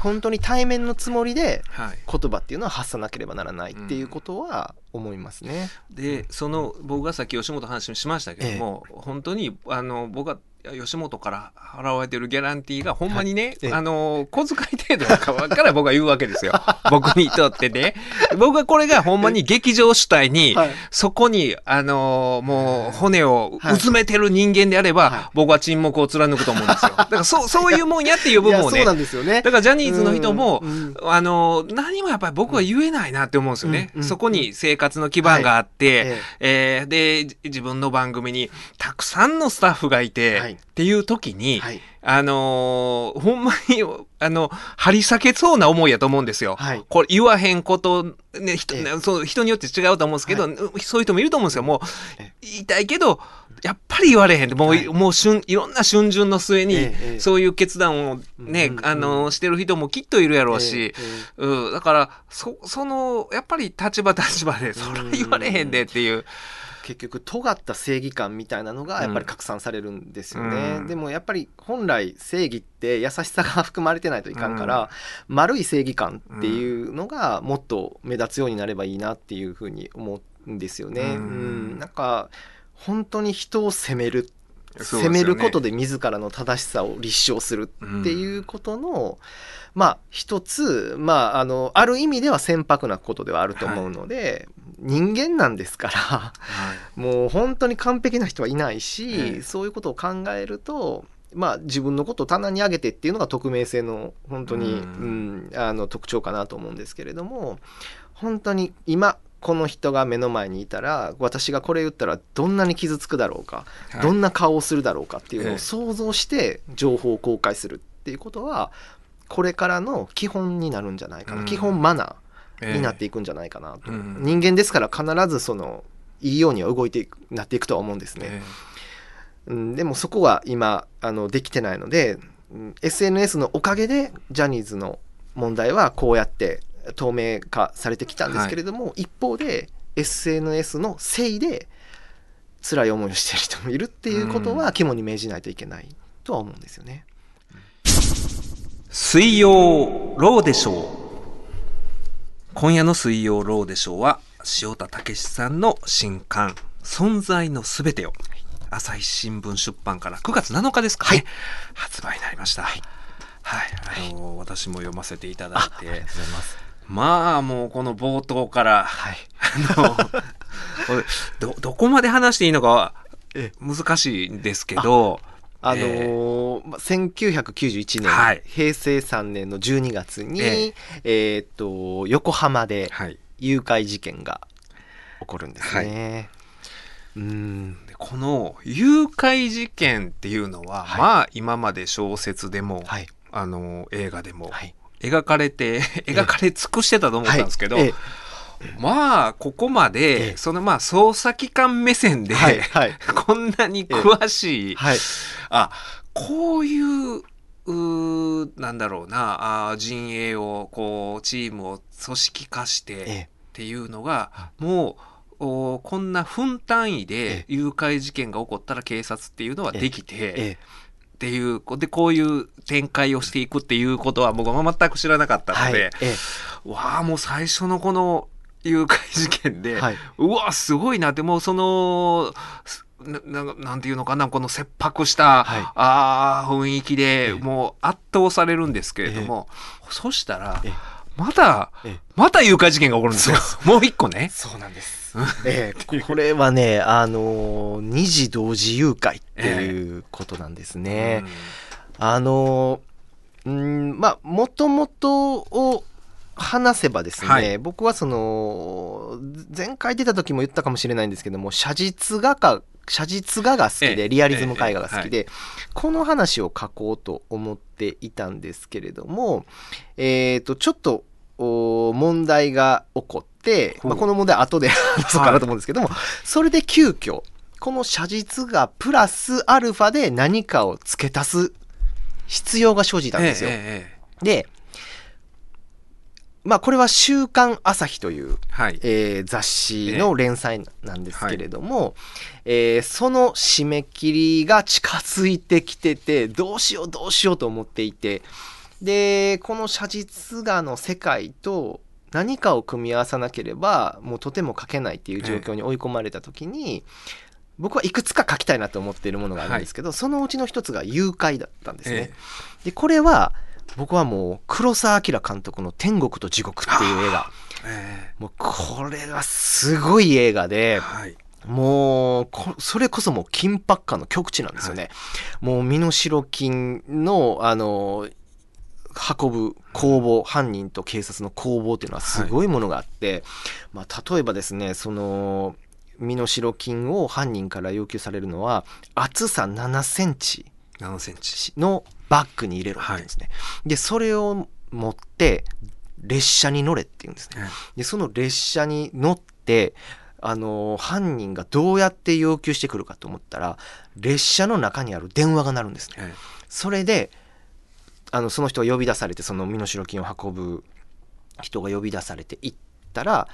本当に対面のつもりではい。言葉っていうのは発さなければならないっていうことは思いますね。でその僕がさっき吉本の話しましたけども、本当にあの僕は吉本から払われてるギャランティーがほんまにね、はい。ええ。あの小遣い程度だから僕は言うわけですよ。僕にとってね。僕はこれがほんまに劇場主体に、はい。そこにあのもう骨をうずめてる人間であれば、はい。僕は沈黙を貫くと思うんですよ。だからそうそういうもんやっていう部分をね。そうなんですよね。だからジャニーズの人も、あの何もやっぱり僕は言えないなって思うんですよね、うん。うん。そこに生活の基盤があって、ええ。ーでじ自分の番組にたくさんのスタッフがいて、はいっていう時に、はい。あのーほんまにあの張り裂けそうな思いやと思うんですよ。はい。これ言わへんこと、ね人ええ。そう人によって違うと思うんですけど、はそういう人もいると思うんですよ。もうえ言いたいけどやっぱり言われへんってもう,、はい。もう瞬いろんな瞬順の末に、そういう決断をね、うんうんあのーしてる人もきっといるやろうし。ええええ。うん、だからそそのやっぱり立場立場でそれは言われへんでっていう、結局尖った正義感みたいなのがやっぱり拡散されるんですよね、うん。でもやっぱり本来正義って優しさが含まれてないといかんから、丸い正義感っていうのがもっと目立つようになればいいなっていうふうに思うんですよね。ううん。んなんか本当に人を責める責めることで自らの正しさを立証するっていうことの、まあ一つ、まあ、あのある意味では船舶なことではあると思うので、人間なんですからもう本当に完璧な人はいないし、ええ。そういうことを考えると。まあ、自分のことを棚に上げてっていうのが匿名性の本当に、ううんんあの特徴かなと思うんですけれども本当に今この人が目の前にいたら私がこれ言ったらどんなに傷つくだろうか、はい。どんな顔をするだろうかっていうのええ。を想像して情報を公開するっていうことはこれからの基本になるんじゃないかな、うん。基本マナええーになっていくんじゃないかなと、うん。人間ですから必ずそのいいようには動いていくなっていくとは思うんですね、えうん、でもそこは今あのできてないので、うん SNS のおかげでジャニーズの問題はこうやって透明化されてきたんですけれども、一方で SNS のせいで辛い思いをしている人もいるっていうことは肝に銘じないといけないとは思うんですよね。水曜ローデショー今夜の水曜ローデショーは塩田武さんの新刊「存在のすべてを」朝日新聞出版から9月7日ですかね、発売になりました。はい、あの私も読ませていただいて。ございます。まあもうこの冒頭からはい。あの どどこまで話していいのか難しいんですけどあのえーまあ1991年、はい。平成3年の12月に、ええ。ーっと横浜ではい。誘拐事件が起こるんですね。うん。でこの誘拐事件っていうのは、はい。まあ今まで小説でも、はい。あの映画でもはい。描かれて、描かれ尽くしてたと思ったんですけど、はい。えまあここまえで、えそのまあ捜査機関目線で、はいはい。こんなに詳しい、はい。あこういううーなんだろうなあー陣営をこうチームを組織化してええ。っていうのがもうおこんな分単位えで誘拐事件が起こったら警察っていうのはできてえっていうでこういう展開をしていくっていうことは僕は全く知らなかったはい。ので、え。わあもう最初のこの誘拐事件で、はい。うわすごいなってもうそのすなななんていうのかなこの切迫した、はい。あー雰囲気でええ。もう圧倒されるんですけれども、そしたらええ。またええ。また誘拐事件が起こるんですよ。もう一個ね。そうなんです。ええ。これはね、あのー二次同時誘拐っていうことなんですね。あのーうんまあもともとを話せばですね、はい。僕はその前回出た時も言ったかもしれないんですけども写実画か写実画が好きええでリアリズム絵画が好きえで、この話を書こうと思っていたんですけれどもえっ、とちょっとお問題が起こって、まあ、この問題は後で 話そうかなと思うんですけども、それで急遽この写実画プラスアルファで何かを付け足す必要が生じたんですよ。ええええ。で、まあこれは週刊朝日という、はい。えー雑誌の連載なんですけれども、えーその締め切りが近づいてきてて、どうしようどうしようと思っていて、で、この写実画の世界と何かを組み合わさなければ、もうとても書けないっていう状況に追い込まれた時に、僕はいくつか書きたいなと思っているものがあるんですけど、そのうちの一つが誘拐だったんですね。えでこれは僕はもう黒澤明監督の「天国と地獄」っていう映画。ええ。もうこれはすごい映画えではい。もうこそれこそもう緊迫感の極致なんですよね、もう身代金のあの運ぶ攻防、犯人と警察の攻防っていうのはすごいものがあって、まあ、例えばですねその身代金を犯人から要求されるのは厚さ7センチ7センチ。のバッグに入れろって言うんですね。で、それを持って列車に乗れって言うんですね。えで、その列車に乗って、あのー犯人がどうやって要求してくるかと思ったら、列車の中にある電話が鳴るんですね。ええそれで、あの、その人が呼び出されて、その身代金を運ぶ人が呼び出されて行ったら、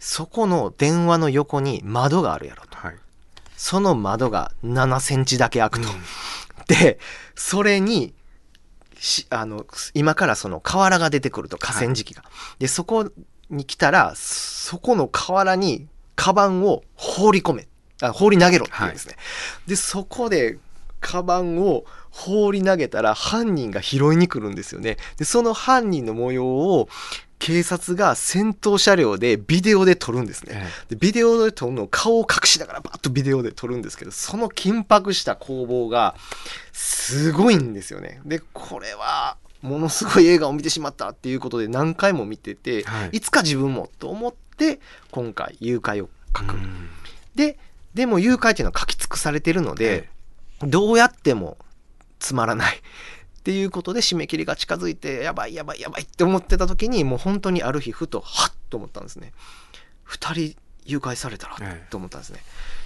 そこの電話の横に窓があるやろと。はい。その窓が7センチだけ開くと。うんで、それに、しあの、今からその河原が出てくると、河川敷が。で、そこに来たら、そこの河原に、カバンを放り込め。あ放り投げろって言うんですね。で、そこで、カバンを放り投げたら犯人が拾いに来るんですよね。で、その犯人の模様を警察が先頭車両でビデオで撮るんですね。えでビデオで撮るのを顔を隠しながらバッとビデオで撮るんですけどその緊迫した攻防がすごいんですよね。でこれはものすごい映画を見てしまったっていうことで何回も見てて、はい。い、つか自分もと思って今回誘拐を書く、うん。ででも誘拐っていうのは書き尽くされてるので、どうやってもつまらないっていうことで締め切りが近づいてやばいやばいやばいって思ってた時にもう本当にある日ふとハッと思ったんですね。2人誘拐されたらええ。と思ったんですね。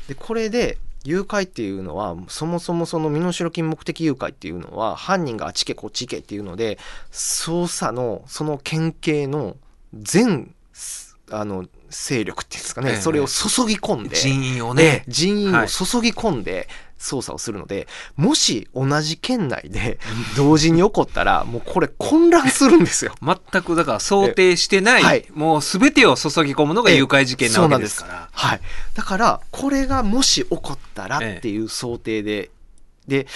でこれで誘拐っていうのはそもそもその身代金目的誘拐っていうのは犯人があっち行けこっち行けっていうので捜査のその県警の全あの勢力っていうんですかね、ええ。それを注ぎ込んで人員をでね。人員はい。を注ぎ込んで捜査をするので、もし同じ県内で 同時に起こったら、もうこれ混乱するんですよ。全くだから想定してない、えはいもう全てを注ぎ込むのが誘拐事件なわけですから。はい。だから、これがもし起こったらっていう想定で、で、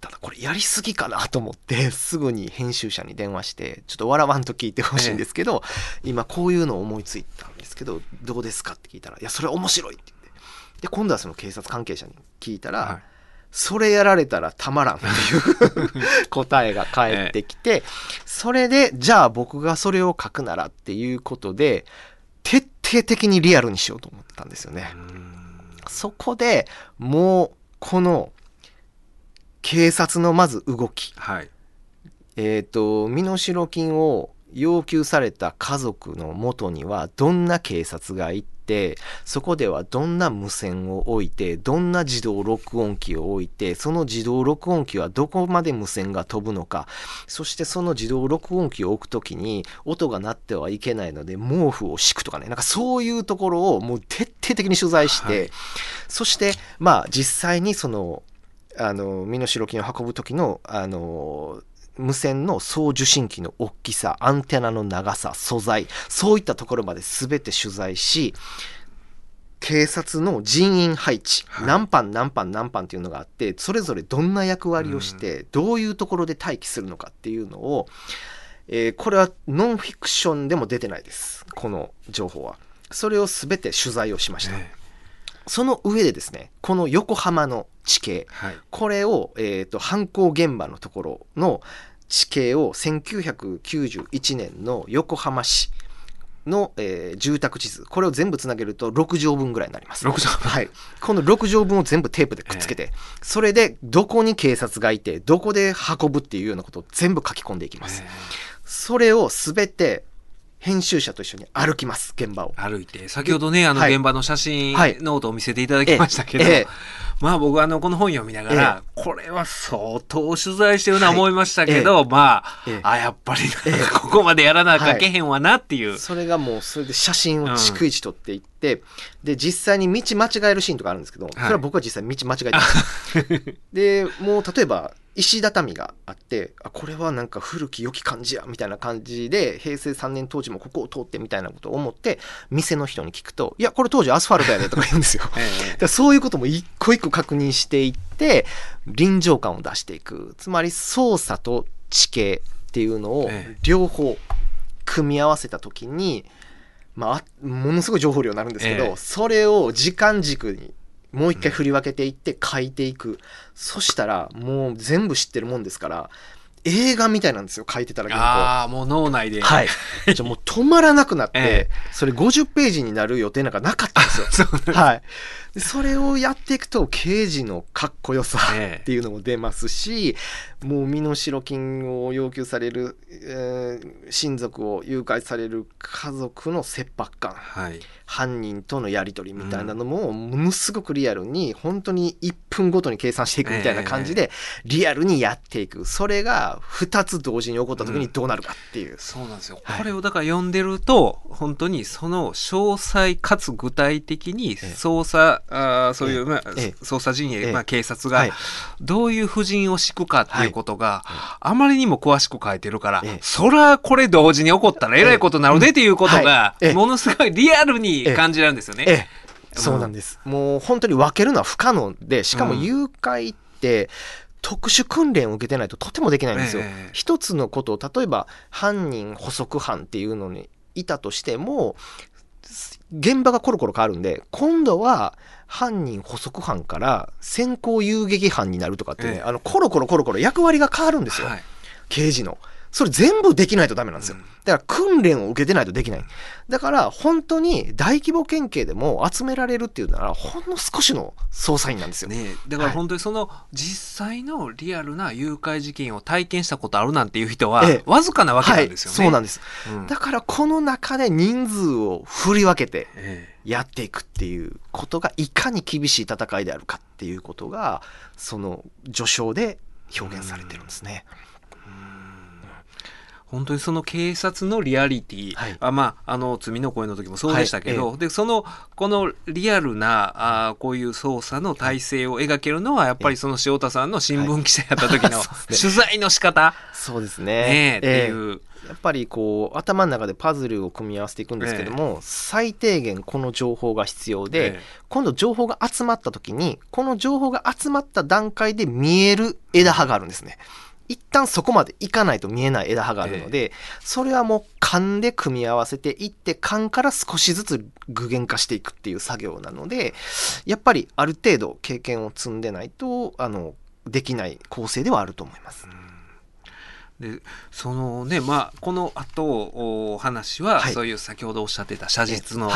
ただこれやりすぎかなと思って、すぐに編集者に電話して、ちょっと笑わんと聞いてほしいんですけど、今こういうのを思いついたんですけど、どうですかって聞いたら、いや、それ面白いって。で、今度はその警察関係者に聞いたら、はいそれやられたらたまらんっていう答えが返ってきて、それで、じゃあ僕がそれを書くならっていうことで、徹底的にリアルにしようと思ったんですよね。そこでもう、この、警察のまず動き、はい。えっ、と、身代金を要求された家族のもとにはどんな警察が行って、そこではどんな無線を置いて、どんな自動録音機を置いて、その自動録音機はどこまで無線が飛ぶのか、そしてその自動録音機を置くときに音が鳴ってはいけないので毛布を敷くとかね、なんかそういうところをもう徹底的に取材して、はい。そしてまあ実際にそのあの身代金を運ぶ時のあの無線の送受信機の大きさアンテナの長さ素材そういったところまで全て取材し警察の人員配置、はい。何班何班何班っていうのがあってそれぞれどんな役割をして、どういうところで待機するのかっていうのを、えーこれはノンフィクションでも出てないですこの情報は。それを全て取材をしました、えその上でですねこの横浜の地形えはい。これを、えー、と犯行現場のところの地形を1991年の横浜市の、えー住宅地図これを全部つなげると6畳分ぐらいになります。6畳分はい、この6畳分を全部テープでくっつけて、それでどこに警察がいてどこで運ぶっていうようなことを全部書き込んでいきます。それを全て編集者と一緒に歩きます現場を。歩いて。先ほどねあのはい。現場の写真はい。ノートを見せていただきましたけど、ええええ。まあ僕はあのこの本読みながら、これは相当取材してるな思いましたけど、はい。まあ、ええ。あやっぱりええ。ここまでやらなきゃい。けへんわなっていう、それがもうそれで写真を逐一撮っていって、で実際に道間違えるシーンとかあるんですけど、それは僕は実際道間違えてます。でもう例えば石畳があってあこれはなんか古き良き感じやみたいな感じで平成3年当時もここを通ってみたいなことを思って店の人に聞くと「いやこれ当時アスファルトやで」とか言うんですよ。えそういうことも一個一個確認していって臨場感を出していく。つまり操作と地形っていうのをええ。両方組み合わせた時に、まああ、ものすごい情報量になるんですけど、ええ。それを時間軸にもう一回振り分けていって書いていく、そしたらもう全部知ってるもんですから映画みたいなんですよ書いてたら原稿。ああもう脳内で、はい、じゃあもう止まらなくなって、ええ。それ50ページになる予定なんかなかったんですよ。はい、でそれをやっていくと刑事のかっこよさええ。っていうのも出ますし、もう身代金を要求される、えー親族を誘拐される家族の切迫感。はい。犯人とのやり取りみたいなのもものすごくリアルに本当に1分ごとに計算していくみたいな感じでリアルにやっていく。それが2つ同時に起こった時にどうなるかっていう。そうなんですよ、はい。これをだから読んでると本当にその詳細かつ具体的にええ。捜査、あーそういう、まあええ。捜査陣営、ええ。まあ、警察がはい。どういう布陣を敷くかっていうことが、あまりにも詳しく書いてるから、ええ。そらこれ同時に起こったらえらいことになるでっていうことが、ものすごいリアルに感じられるんですよね。ええ、そうなんです。もう本当に分けるのは不可能で、しかもうん。誘拐って、特殊訓練を受けてないととてもできないんですよ。ええ。一つのことを例えば犯人捕捉犯っていうのにいたとしても現場がコロコロ変わるんで今度は犯人捕捉犯から先行遊撃犯になるとかってね、ええ。あのコロコロコロコロ役割が変わるんですよ、はい。刑事の。それ全部できないとダメなんですようん。だから訓練を受けてないとできない。だから本当に大規模県警でも集められるっていうならほんの少しの捜査員なんですよ。ねえ、だから本当にその実際のリアルな誘拐事件を体験したことあるなんていう人はええわずかなわけなんですよね。はい、そうなんです。うんだからこの中で人数を振り分けてええやっていくっていうことがいかに厳しい戦いであるかっていうことがその序章で表現されてるんですね。本当にその警察のリアリティ、はい。あまああの罪の声の時もそうでしたけど、はでそのこのリアルなあーこういう捜査の体制を描けるのはやっぱりその塩田さんの新聞記者やった時の 取材の仕方そうですね。ね。ってえ。えいう、やっぱりこう頭の中でパズルを組み合わせていくんですけども、最低限この情報が必要で、ええ。今度情報が集まった時にこの情報が集まった段階で見える枝葉があるんですね。一旦そこまでいかないと見えない枝葉があるので、それはもう勘で組み合わせていって勘から少しずつ具現化していくっていう作業なのでやっぱりある程度経験を積んでないとあのできない構成ではあると思います。でそのねまあこの後お話は、はい。そういう先ほどおっしゃってた写実の、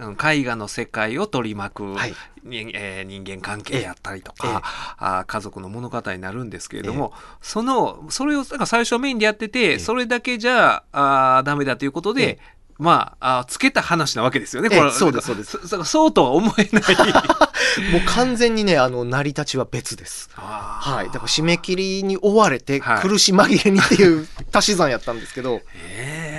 絵画の世界を取り巻く、はい。にえー人間関係であったりとか、ええ。あー家族の物語になるんですけれども、そのそれをだから最初メインでやってて、えそれだけじゃあーダメだということで、ええ。まああーつけた話なわけですよね。ええこれ。そうですそうです。そ そうとは思えない。もう完全にねあの成り立ちは別です。はい、だから締め切りに追われてはい。苦し紛れにっていう足し算やったんですけど、ええ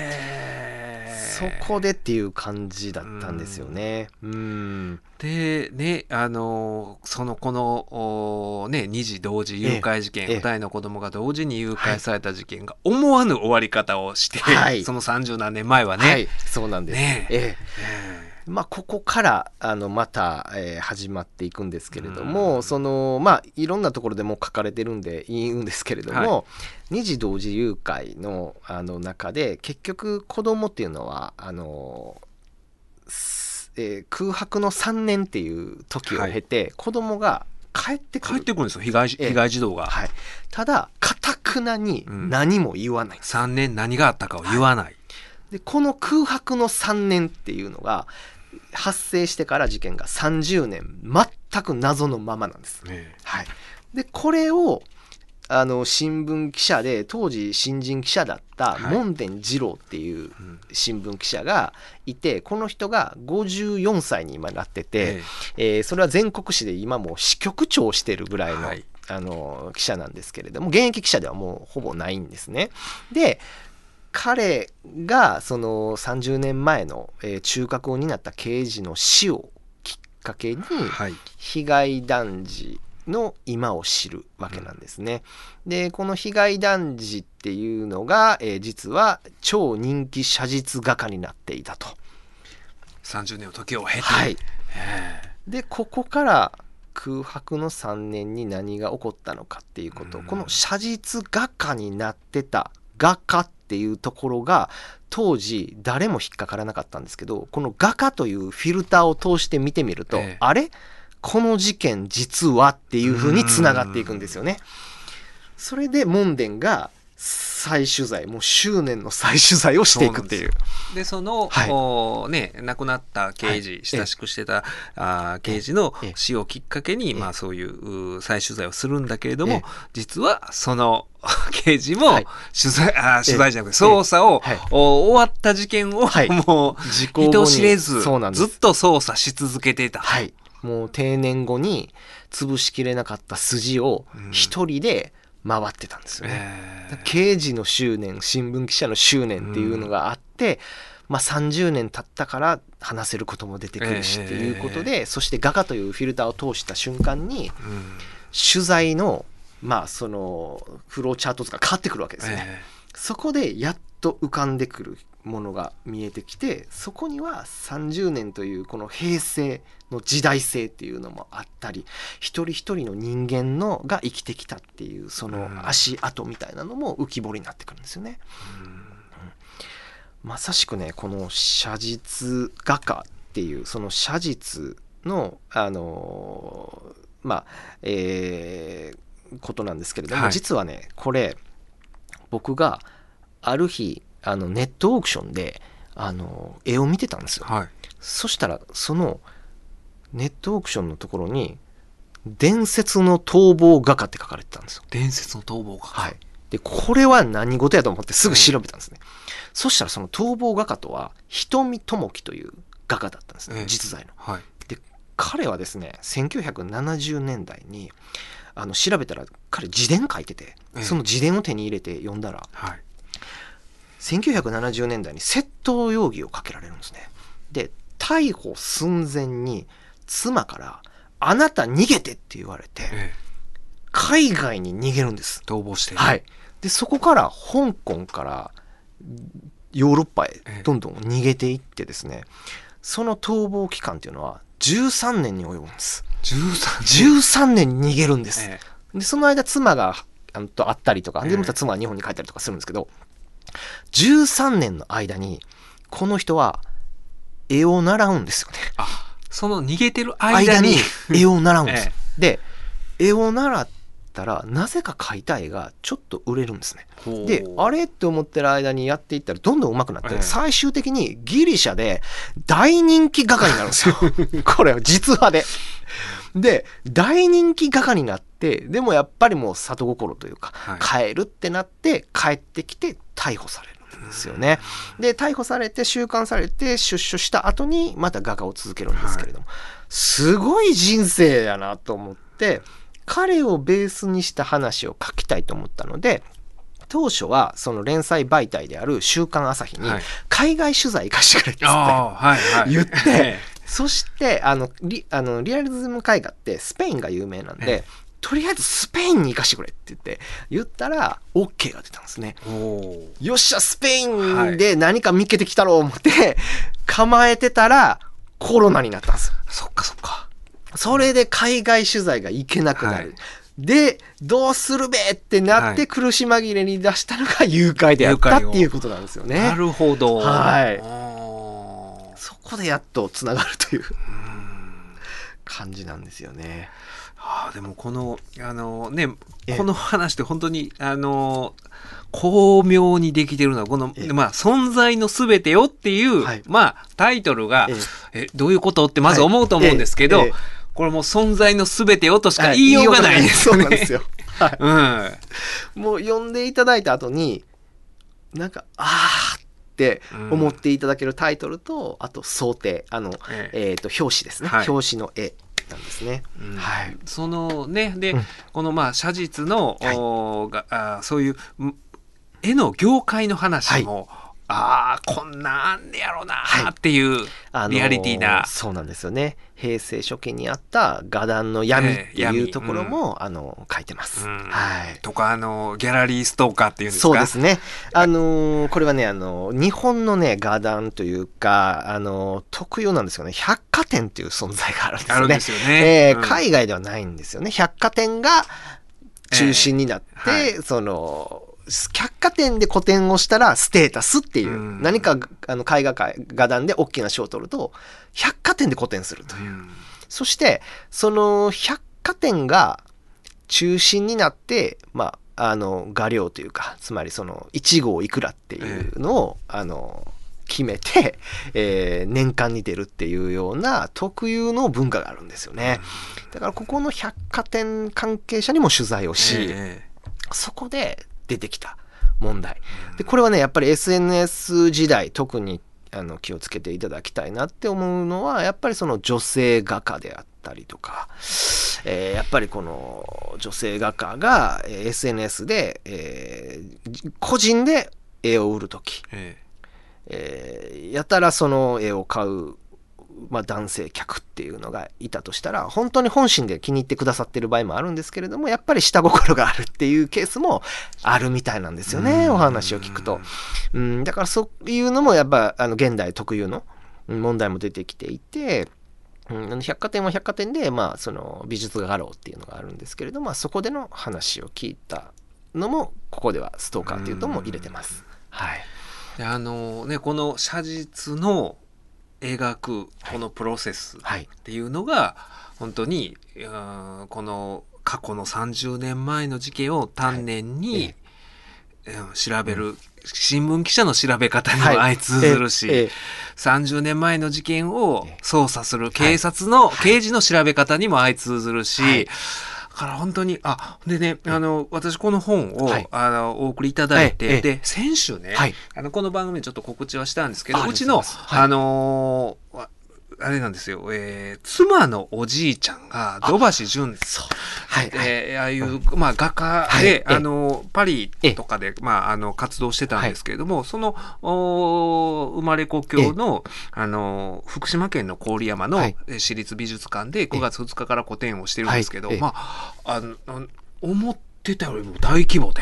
そこでっていう感じだったんですよね。うん。でねあのそのこのおね二児同時誘拐事件、ええの子供が同時に誘拐された事件が思わぬ終わり方をして、はいその30何年前はね。はい、そうなんです。ねえええまあ、ここからあのまた、えー始まっていくんですけれども、そのまあいろんなところでもう書かれてるんで言うんですけれども、二児同時誘拐のあの中で結局子供っていうのはあの、すえー空白の3年っていう時を経て、子供が帰ってくる。帰ってくるんですよ。被害ええ。被害児童が。はい、ただかたくなに何も言わないんです、3年何があったかを言わない。でこの空白の3年っていうのが発生してから事件が30年全く謎のままなんです。えはい、でこれをあの新聞記者で当時新人記者だったはい。門田二郎っていううん。新聞記者がいてこの人が54歳に今なってて、ええ。ーそれは全国紙で今もう支局長をしてるぐらいの,、はい。あの記者なんですけれども現役記者ではもうほぼないんですね。で彼がその30年前の、えー中核を担った刑事の死をきっかけにはい。被害男児の今を知るわけなんですね。でこの被害男児っていうのが、えー実は超人気写実画家になっていたと。30年の時を経て、はい、えでここから空白の3年に何が起こったのかっていうこと、うん。この写実画家になってた画家っていうところが当時誰も引っかからなかったんですけどこの画家というフィルターを通して見てみると、ええ。あれ？この事件実は？っていうふうにつながっていくんですよね。それで門田が再取材もう執念の再取材をしていくっていう。えでその、はい。おね亡くなった刑事、はい。親しくしてた、あー刑事のええ。死をきっかけに、ええ。まあそういうう再取材をするんだけれども、ええ。実はその 刑事もはい。取材、あー取材じゃなくてええ。捜査を、はい。お終わった事件を、はい。もう人知れずずっと捜査し続けていた。はい。もう定年後に潰しきれなかった筋をうん。一人で回ってたんですよね。ええ刑事の執念、新聞記者の執念っていうのがあって、まあ30年経ったから話せることも出てくるしええっていうことで、そして画家というフィルターを通した瞬間に、うん。取材の、まあその、フローチャートとか変わってくるわけですね。えそこでやっと浮かんでくるものが見えてきてそこには30年というこの平成の時代性っていうのもあったり一人一人の人間のが生きてきたっていうそのうん足跡みたいなのも浮き彫りになってくるんですよね。まさしくねこの写実画家っていうその写実のあのーまあえーことなんですけれども、はい実はねこれ僕がある日あのネットオークションであの絵を見てたんですよ。はいそしたらそのネットオークションのところに「伝説の逃亡画家」って書かれてたんですよ。伝説の逃亡家。はい。で、これは何事やと思ってすぐ調べたんですね。そしたらその逃亡画家とは、瞳智樹という画家だったんですね、ええ実在の。はい。彼はですね、1970年代に、あの、調べたら彼自伝書いてて、ええその自伝を手に入れて読んだら、はい。1970年代に窃盗容疑をかけられるんですね。で、逮捕寸前に妻から、あなた逃げてって言われて、え海外に逃げるんですえ。逃亡して。はい。で、そこから香港からヨーロッパへええどんどん逃げていってですね、その逃亡期間っていうのは13年に及ぶんです。13 13年逃げるんです。えで、その間妻があのと会ったりとか、で、ええまた妻は日本に帰ったりとかするんですけど、13年の間に、この人は絵を習うんですよね。あ、その逃げてる間間にに、絵を習うんです。えで、絵を習ったら、なぜか描いた絵がちょっと売れるんですね。で、あれれって思ってる間にやっていったらどんどん上手くなって、ええ最終的にギリシャで大人気画家になるんですよ。これは実話で。で、大人気画家になって、でもやっぱりもう里心というか、はい帰るってなって帰ってきて逮捕されるんですよね。で、逮捕されて収監されて出所した後にまた画家を続けるんですけれども、すごい人生やなと思って、彼をベースにした話を書きたいと思ったので、当初はその連載媒体である週刊朝日にはい。海外取材行かしてくれって言って、そしてあのリあのリアリズム絵画ってスペインが有名なんで、えとりあえずスペインに行かしてくれって言って言ったら OK が出たんですね。よっしゃスペインで何か見っけてきたろう思って構えてたらコロナになったんですよ。そっかそっか。それで海外取材が行けなくなる。はいで、どうするべってなってはい苦し紛れに出したのが誘拐であったっていうことなんですよね。なるほど。はいそこでやっとつながるといううん感じなんですよね。はあでもこのあのねええ。この話って本当にあの巧妙にできてるのはこの、ええ。まあ存在のすべてよっていう、はい。まあタイトルが、ええ。どういうことってまず思うと思うんですけど、はいこれもう存在のすべてよとしか言いようがないですよね。そうなんですよ。はい。うん。もう読んでいただいた後に、なんか、あーって思っていただけるタイトルと、あと想定、あの、ええ。えっ、と、表紙ですね。はい。表紙の絵なんですね。うんはい。そのねで、うんこのまあ写実の、はいおーがあーそういううん絵の業界の話も、ああこんなんあんねやろなーっていう、あのーリアリティなそうなんですよね。平成初期にあった画壇の闇っていうところも、あの、書いてます。うんはい。とかあのギャラリーストーカーっていうんですか？そうですね。あのーこれはね、あのー日本のね、画壇というか、あのー特有なんですよね。百貨店っていう存在があるんですよね。あるんですよね。えーうん海外ではないんですよね。百貨店が中心になって、ええはその、百貨店で個展をしたらステータスっていう、うん。何かあの絵画界、画壇で大きな賞を取ると、百貨店で個展するという。うん。そして、その百貨店が中心になって、まあ、あの、画量というか、つまりその、1号いくらっていうのを、あの、決めて、えー年間に出るっていうような特有の文化があるんですよね。だからここの百貨店関係者にも取材をし、え。そこで出てきた問題。で、これはね、やっぱり SNS 時代、特にあの気をつけていただきたいなって思うのは、やっぱりその女性画家であったりとか、えーやっぱりこの女性画家がえー SNS で、えー個人で絵を売るとき、ええーやたらその絵を買う、まあ、男性客っていうのがいたとしたら本当に本心で気に入ってくださってる場合もあるんですけれどもやっぱり下心があるっていうケースもあるみたいなんですよねうんお話を聞くと。うん、だからそういうのもやっぱあの現代特有のうん問題も出てきていて。うん百貨店は百貨店で、まあ、その美術画廊っていうのがあるんですけれども、まあ、そこでの話を聞いたのもここではストーカーっていうとも入れてます。はい、であのねこの写実の描くこのプロセスはい。っていうのが本当にうんこの過去の30年前の事件を丹念に、うん調べる新聞記者の調べ方にも相通ずるし、えええ30年前の事件をええ捜査する警察の、刑事の調べ方にも相通ずるし、はい。だから本当に、あ、でね、あの、私この本を、はい。あの、お送りいただいて、ええで、先週ね、はい。あの、この番組でちょっと告知はしたんですけど、あうちの、あのあれなんですよ、えー妻のおじいちゃんが、土橋淳。そう。はい。はい。えーああいう、まあ、画家はい。で、ええ。あの、パリとかで、まあ、あの、活動してたんですけれども、その、お生まれ故郷の、あの、福島県の郡山の市立美術館で9月2日から個展をしてるんですけど、まあ、あの、思ってたよりも大規模で、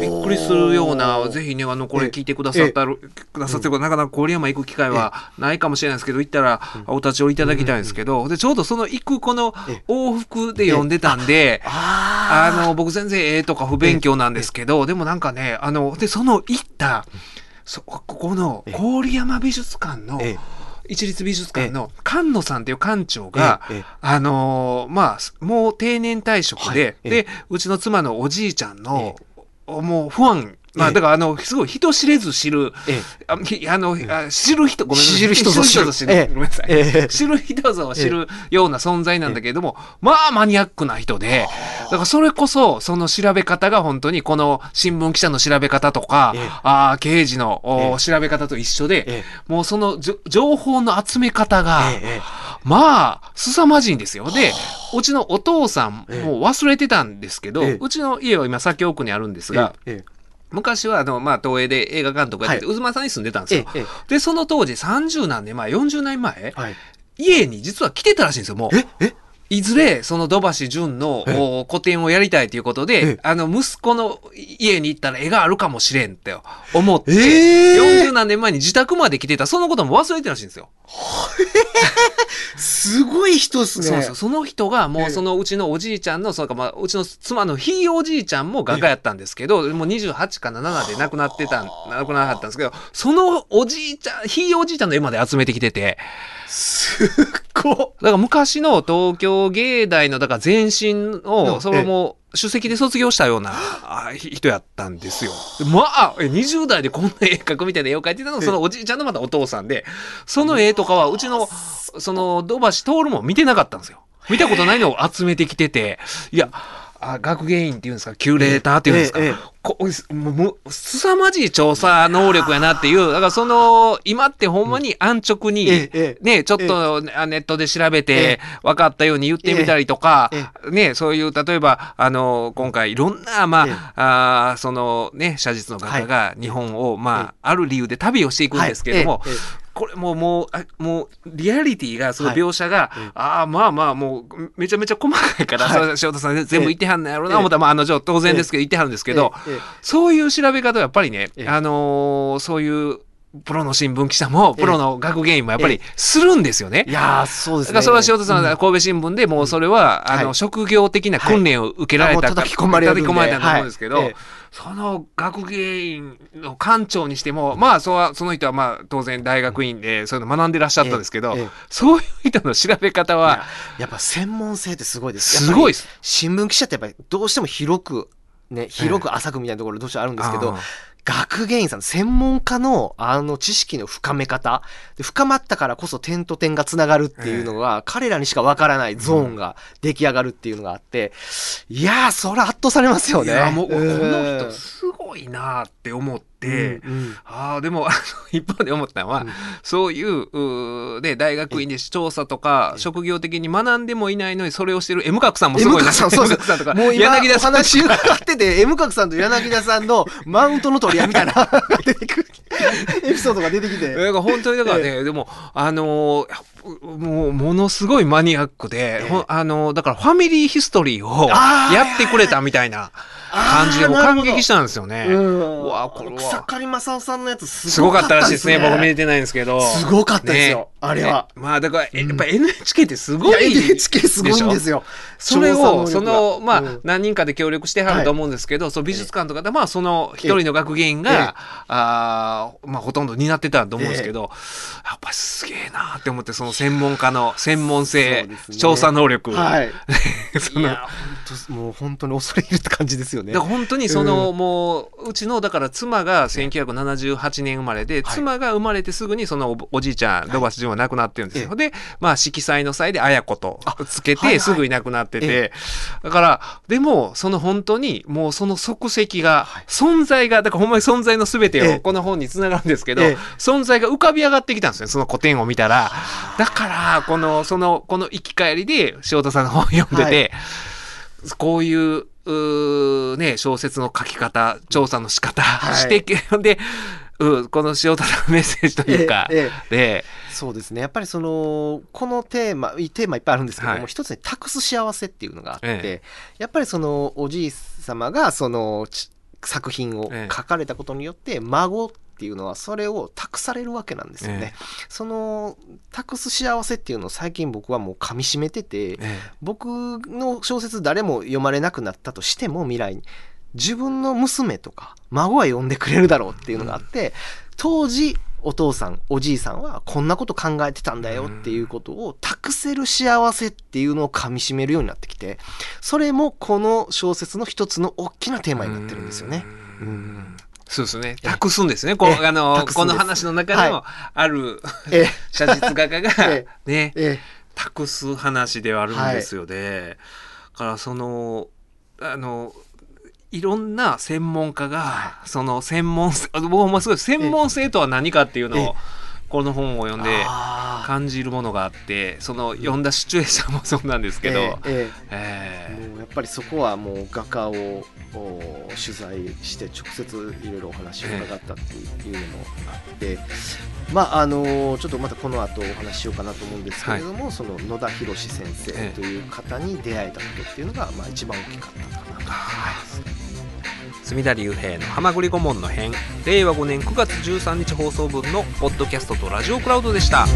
びっくりするような、ぜひね、あの、これ聞いてくださったる、くださってる方、なかなか郡山行く機会はないかもしれないですけど、行ったらお立ち寄りいただきたいんですけど、で、ちょうどその行くこのええ。往復で読んでたんで、ああの、僕全然絵とか不勉強なんですけど、でもなんかね、あの、で、その行った、そ、ここのええ郡山美術館の、え一律美術館の菅野さんっていう館長が、あのーまあ、もう定年退職で、で、うちの妻のおじいちゃんの、もう不安、まあ、だから、あの、すごい人知れず知る、えあの、あ知る人、ごめんなさい。知る人ぞ知る。ごめんなさい。ええ。知る人ぞ知るような存在なんだけれども、まあマニアックな人で、だからそれこそ、その調べ方が本当にこの新聞記者の調べ方とか、ええ。あー刑事の、調べ方と一緒で、えもうその情報の集め方が、ええまあ、凄まじいんですよ。で、うちのお父さんええ。も忘れてたんですけど、ええ。うちの家は今先奥にあるんですが、え昔はあの、まあ、東映で映画監督やってて、は渦間さんに住んでたんですよ。ええで、その当時30何年前、40年前、はい。家に実は来てたらしいんですよ、もう。ええいずれ、その土橋淳の個展をやりたいということでええ、あの、息子の家に行ったら絵があるかもしれんって思って、ええ。40何年前に自宅まで来てた、そのことも忘れてたらしいんですよ。すごい人ですね。そうそう。その人がもええ。うそのうちのおじいちゃんの、そうかまあ、うちの妻のひいおじいちゃんも画家やったんですけど、もう28か7で亡くなってたん、亡くならはったんですけど、そのおじいちゃん、ひいおじいちゃんの絵まで集めてきてて、すっごごだから昔の東京芸大のだから前身うんをそれも首席で卒業したようなあ人やったんですよ。でまあえ20代でこんな絵描くみたいな絵を描いてたのがそのおじいちゃんのまたお父さんでその絵とかはうちのその土橋徹も見てなかったんですよ。見たことないのを集めてきてていやあ学芸員っていうんですか？キュレーターっていうんですか、ええええ。こもう凄まじい調査能力やなっていう。だからその今ってほんまに安直に、ね、ちょっとあネットで調べて分かったように言ってみたりとか、えね、そういう例えばあの今回いろんな、まあええ。あーそのね写実の画家が日本を、まあ、ある理由で旅をしていくんですけれども、これもうもうあもうリアリティがその描写が、はい。ええああまあまあもうめちゃめちゃ細かいから、はい。塩田さん全部言ってはんのやろうなええ。思ったら、まあ、あの当然ですけど言ってはるんですけど、そういう調べ方はやっぱりね、ええ。あのーそういうプロの新聞記者もええ。プロの学芸員もやっぱりするんですよね。えいやーそうですね。だからそれは塩田さんは神戸新聞でもうそれは、あのはい。職業的な訓練を受けられた、叩き込まれたと思うんですけど、その学芸員の館長にしてもまあそはその人はまあ当然大学院でそういうの学んでらっしゃったんですけど、そういう人の調べ方はやっぱ専門性ってすごいです。すごいです。新聞記者ってやっぱりどうしても広くね広く浅くみたいなところどうしてもあるんですけど、学芸員さん専門家のあの知識の深め方。で深まったからこそ点と点がつながるっていうのが、彼らにしかわからないゾーンが出来上がるっていうのがあって。いやーそれ圧倒されますよね。いやもうこんの人すごいなって思って、うんうん。ああでもあの 一方で思ったのは、うん。そういううーね大学院で調査とか職業的に学んでもいないのにそれをしてる M 角さんもすごいな。M 角さんとかもう今柳田さんお話伺ってて M 角さんと柳田さんのマウントの取り合いみたいな エピソードが出てきて。本当にだからね、でもあのーもうものすごいマニアックで、ええ。ほんあのーだからファミリーヒストリーをやってくれたみたいな感じでもう感激したんですよね。うわこれは。草刈正雄さんのやつすすごかったらしいですね。僕見ねれてないんですけど。すごかったですよ。あれは。ねまあだから、えうん。やっぱ NHK ってすごい。NHK すごいんですよ。それを、その、まあ、うん。何人かで協力してはると思うんですけど、その美術館とかで、まあ、その一人の学芸員が、ええ。あーまあ、ほとんど担ってたと思うんですけど、やっぱりすげえなって思って、その専門家の専門性、ね調査能力。はい。その当 もう本当に恐れ入るって感じですよね。だから。本当にその、うもううちのだから妻が1978年生まれで、はい。妻が生まれてすぐにそのおおじいちゃん土橋純は亡くなってるんですよ、えでまあ色彩の際で綾子とつけはいはい。てすぐいなくなってて、えだからでもその本当にもうその足跡が、はい。存在がだからほんまに存在の全てええ。をこの本につながるんですけど、ええ。存在が浮かび上がってきたんですねその古典を見たら。だからこのそのこの生き返りで塩田さんの本を読んでて、こういううーね、小説の書き方、調査の仕方、はい。してけ、で、うこの塩田さんのメッセージというか、ええで、そうですね。やっぱりその、このテーマ、テーマいっぱいあるんですけども、はい。一つに託す幸せっていうのがあって、え。やっぱりその、おじい様がその、ち作品をええ。書かれたことによって、孫っていうのはそれを託されるわけなんですよね。その、託す幸せっていうのを最近僕はもう噛み締めてて、え僕の小説誰も読まれなくなったとしても未来に自分の娘とか孫は読んでくれるだろうっていうのがあって、当時お父さんおじいさんはこんなこと考えてたんだよっていうことを託せる幸せっていうのを噛み締めるようになってきてそれもこの小説の一つの大きなテーマになってるんですよね。ううんんそうですね。ええ。託すんですね。こあのこの話の中でも、はあるえ 写実画家が、えね、え託す話ではあるんですよね。だからそのあのいろんな専門家が、その専門性僕もすごい専門性とは何かっていうのええ。をこの本を読んで感じるものがあってその読んだシチュエーションもそうなんですけど、ええええ。もうやっぱりそこはもう画家をお取材して直接いろいろお話を伺ったっていうのもあって、まああのちょっとまたこの後お話ししようかなと思うんですけれども、その野田博先生ええ。という方に出会えたことっていうのが、まあ、一番大きかったかなと思います。隅田隆平の「はまぐり顧問の編」令和5年9月13日放送分のポッドキャストとラジオクラウドでした。